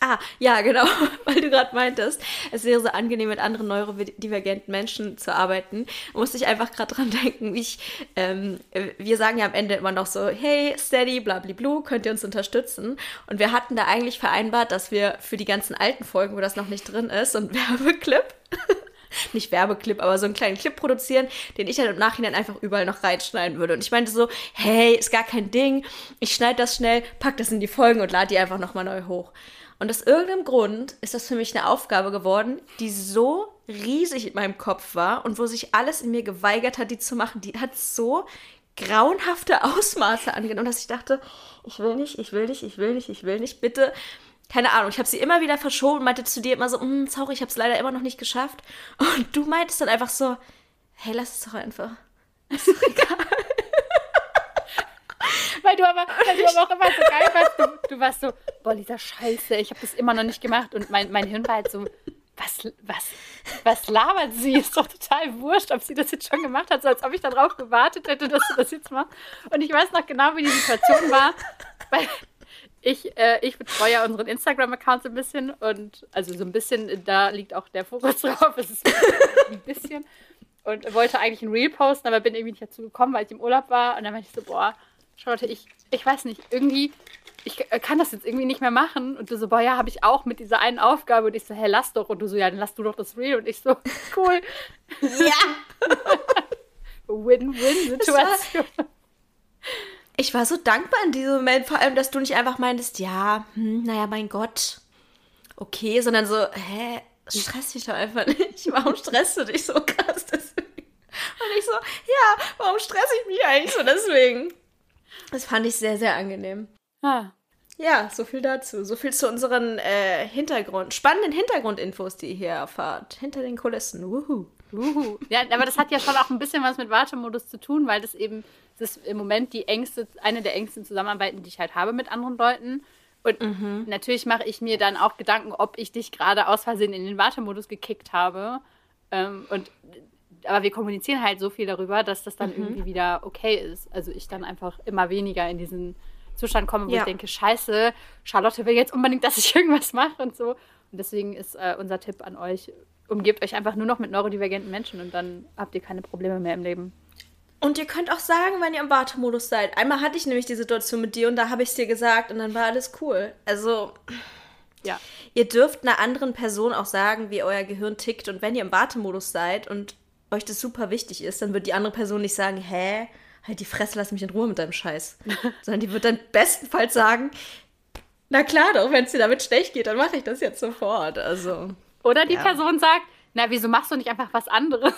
Ah, ja, genau, weil du gerade meintest, es wäre so angenehm, mit anderen neurodivergenten Menschen zu arbeiten. Musste ich einfach gerade dran denken, wie ich, ähm, wir sagen ja am Ende immer noch so, hey, steady, blablablu, könnt ihr uns unterstützen? Und wir hatten da eigentlich vereinbart, dass wir für die ganzen alten Folgen, wo das noch nicht drin ist, so ein Werbeclip nicht Werbeclip, aber so einen kleinen Clip produzieren, den ich dann im Nachhinein einfach überall noch reinschneiden würde. Und ich meinte so, hey, ist gar kein Ding, ich schneide das schnell, pack das in die Folgen und lade die einfach nochmal neu hoch. Und aus irgendeinem Grund ist das für mich eine Aufgabe geworden, die so riesig in meinem Kopf war und wo sich alles in mir geweigert hat, die zu machen. Die hat so grauenhafte Ausmaße angenommen, dass ich dachte, ich will nicht, ich will nicht, ich will nicht, ich will nicht, bitte keine Ahnung, ich habe sie immer wieder verschoben, meinte zu dir immer so, mm, sorry, ich habe es leider immer noch nicht geschafft. Und du meintest dann einfach so, hey, lass es doch einfach. Ist doch egal. Weil du aber, weil du aber auch immer so geil warst. Du, du warst so, boah, Lisa, scheiße, ich habe das immer noch nicht gemacht. Und mein, mein Hirn war halt so, was, was, was labert sie? Ist doch total wurscht, ob sie das jetzt schon gemacht hat, so als ob ich darauf gewartet hätte, dass du das jetzt machst. Und ich weiß noch genau, wie die Situation war, weil ich, äh, ich betreue ja unseren Instagram-Account so ein bisschen und also so ein bisschen, da liegt auch der Fokus drauf. Es ist ein bisschen. Und wollte eigentlich ein Reel posten, aber bin irgendwie nicht dazu gekommen, weil ich im Urlaub war. Und dann meinte ich so, boah, Charlotte, ich, ich weiß nicht, irgendwie, ich kann das jetzt irgendwie nicht mehr machen. Und du so, boah, ja, habe ich auch mit dieser einen Aufgabe. Und ich so, hä, lass doch. Und du so, ja, dann lass du doch das Reel. Und ich so, cool. Ja. Win-win-Situation ich war so dankbar in diesem Moment, vor allem, dass du nicht einfach meintest, ja, hm, naja, mein Gott, okay, sondern so, hä, stress dich doch einfach nicht. Warum stresst du dich so krass deswegen? Und ich so, ja, warum stress ich mich eigentlich so deswegen? Das fand ich sehr, sehr angenehm. Ah. Ja, so viel dazu. So viel zu unseren äh, Hintergrund, spannenden Hintergrundinfos, die ihr hier erfahrt. Hinter den Kulissen. Wuhu. Wuhu. Ja, aber das hat ja schon auch ein bisschen was mit Wartemodus zu tun, weil das eben das ist im Moment die engste, eine der engsten Zusammenarbeiten, die ich halt habe mit anderen Leuten. Und mhm. natürlich mache ich mir dann auch Gedanken, ob ich dich gerade aus Versehen in den Wartemodus gekickt habe. Ähm, und aber wir kommunizieren halt so viel darüber, dass das dann mhm. irgendwie wieder okay ist. Also ich dann einfach immer weniger in diesen Zustand komme, wo ja. ich denke, scheiße, Charlotte will jetzt unbedingt, dass ich irgendwas mache und so. Und deswegen ist äh, unser Tipp an euch, umgebt euch einfach nur noch mit neurodivergenten Menschen und dann habt ihr keine Probleme mehr im Leben. Und ihr könnt auch sagen, wenn ihr im Wartemodus seid. Einmal hatte ich nämlich die Situation mit dir und da habe ich es dir gesagt und dann war alles cool. Also, ja. Ihr dürft einer anderen Person auch sagen, wie euer Gehirn tickt. Und wenn ihr im Wartemodus seid und euch das super wichtig ist, dann wird die andere Person nicht sagen, hä, halt die Fresse, lass mich in Ruhe mit deinem Scheiß. Sondern die wird dann bestenfalls sagen, na klar doch, wenn es dir damit schlecht geht, dann mache ich das jetzt sofort. Also. Oder die ja. Person sagt, na, wieso machst du nicht einfach was anderes?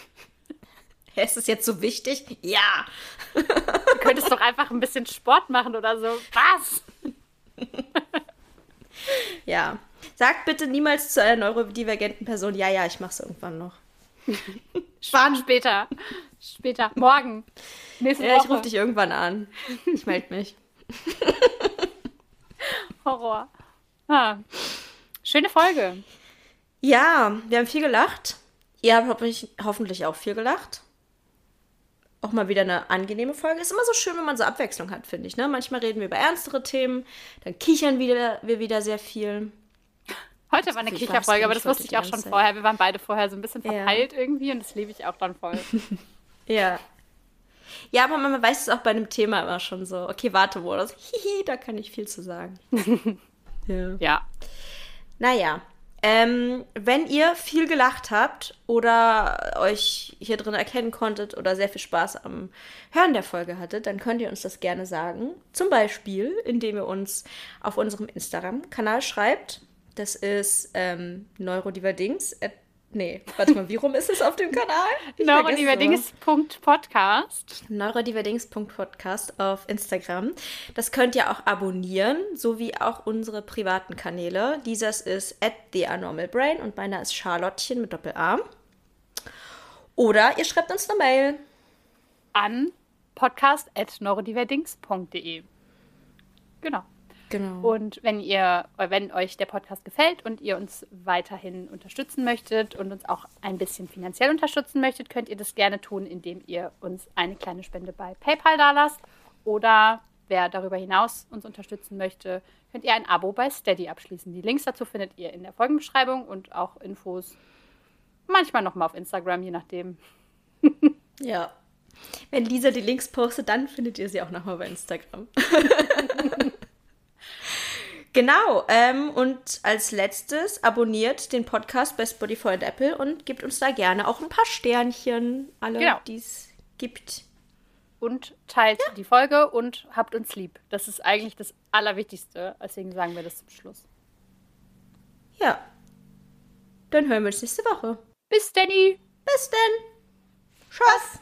ist es jetzt so wichtig? Ja. Du könntest doch einfach ein bisschen Sport machen oder so. Was? ja. Sagt bitte niemals zu einer neurodivergenten Person, ja, ja, ich mach's irgendwann noch. Sparen später. Später. Morgen. Nächste ja, Woche. ich rufe dich irgendwann an. Ich melde mich. Horror. Ah. Schöne Folge. Ja, wir haben viel gelacht. Ihr habt hoffentlich, hoffentlich auch viel gelacht. Auch mal wieder eine angenehme Folge. Ist immer so schön, wenn man so Abwechslung hat, finde ich. Ne? Manchmal reden wir über ernstere Themen, dann kichern wieder, wir wieder sehr viel. Heute war eine Kicherfolge, aber das wusste ich auch schon Zeit. vorher. Wir waren beide vorher so ein bisschen verpeilt ja. irgendwie und das liebe ich auch dann voll. ja. Ja, aber man weiß es auch bei einem Thema immer schon so. Okay, warte, wo das. Hihi, da kann ich viel zu sagen. ja. ja. Naja, ähm, wenn ihr viel gelacht habt oder euch hier drin erkennen konntet oder sehr viel Spaß am Hören der Folge hattet, dann könnt ihr uns das gerne sagen. Zum Beispiel, indem ihr uns auf unserem Instagram-Kanal schreibt. Das ist ähm, neurodiverdings Nee, warte mal, wie rum ist es auf dem Kanal? Neurodiverdings.podcast. Neurodiverdings.podcast auf Instagram. Das könnt ihr auch abonnieren, sowie auch unsere privaten Kanäle. Dieses ist at theanormalbrain und meiner ist Charlottchen mit Doppel-A. Oder ihr schreibt uns eine Mail. An podcast.neurodiverdings.de. Genau. Genau. Und wenn ihr, wenn euch der Podcast gefällt und ihr uns weiterhin unterstützen möchtet und uns auch ein bisschen finanziell unterstützen möchtet, könnt ihr das gerne tun, indem ihr uns eine kleine Spende bei PayPal dalasst. Oder wer darüber hinaus uns unterstützen möchte, könnt ihr ein Abo bei Steady abschließen. Die Links dazu findet ihr in der Folgenbeschreibung und auch Infos manchmal nochmal auf Instagram, je nachdem. ja. Wenn Lisa die Links postet, dann findet ihr sie auch nochmal bei Instagram. Genau, ähm, und als letztes abonniert den Podcast bei Spotify und Apple und gebt uns da gerne auch ein paar Sternchen, alle, genau. die es gibt. Und teilt ja. die Folge und habt uns lieb. Das ist eigentlich das Allerwichtigste. Deswegen sagen wir das zum Schluss. Ja. Dann hören wir uns nächste Woche. Bis Danny. Bis denn. Tschüss.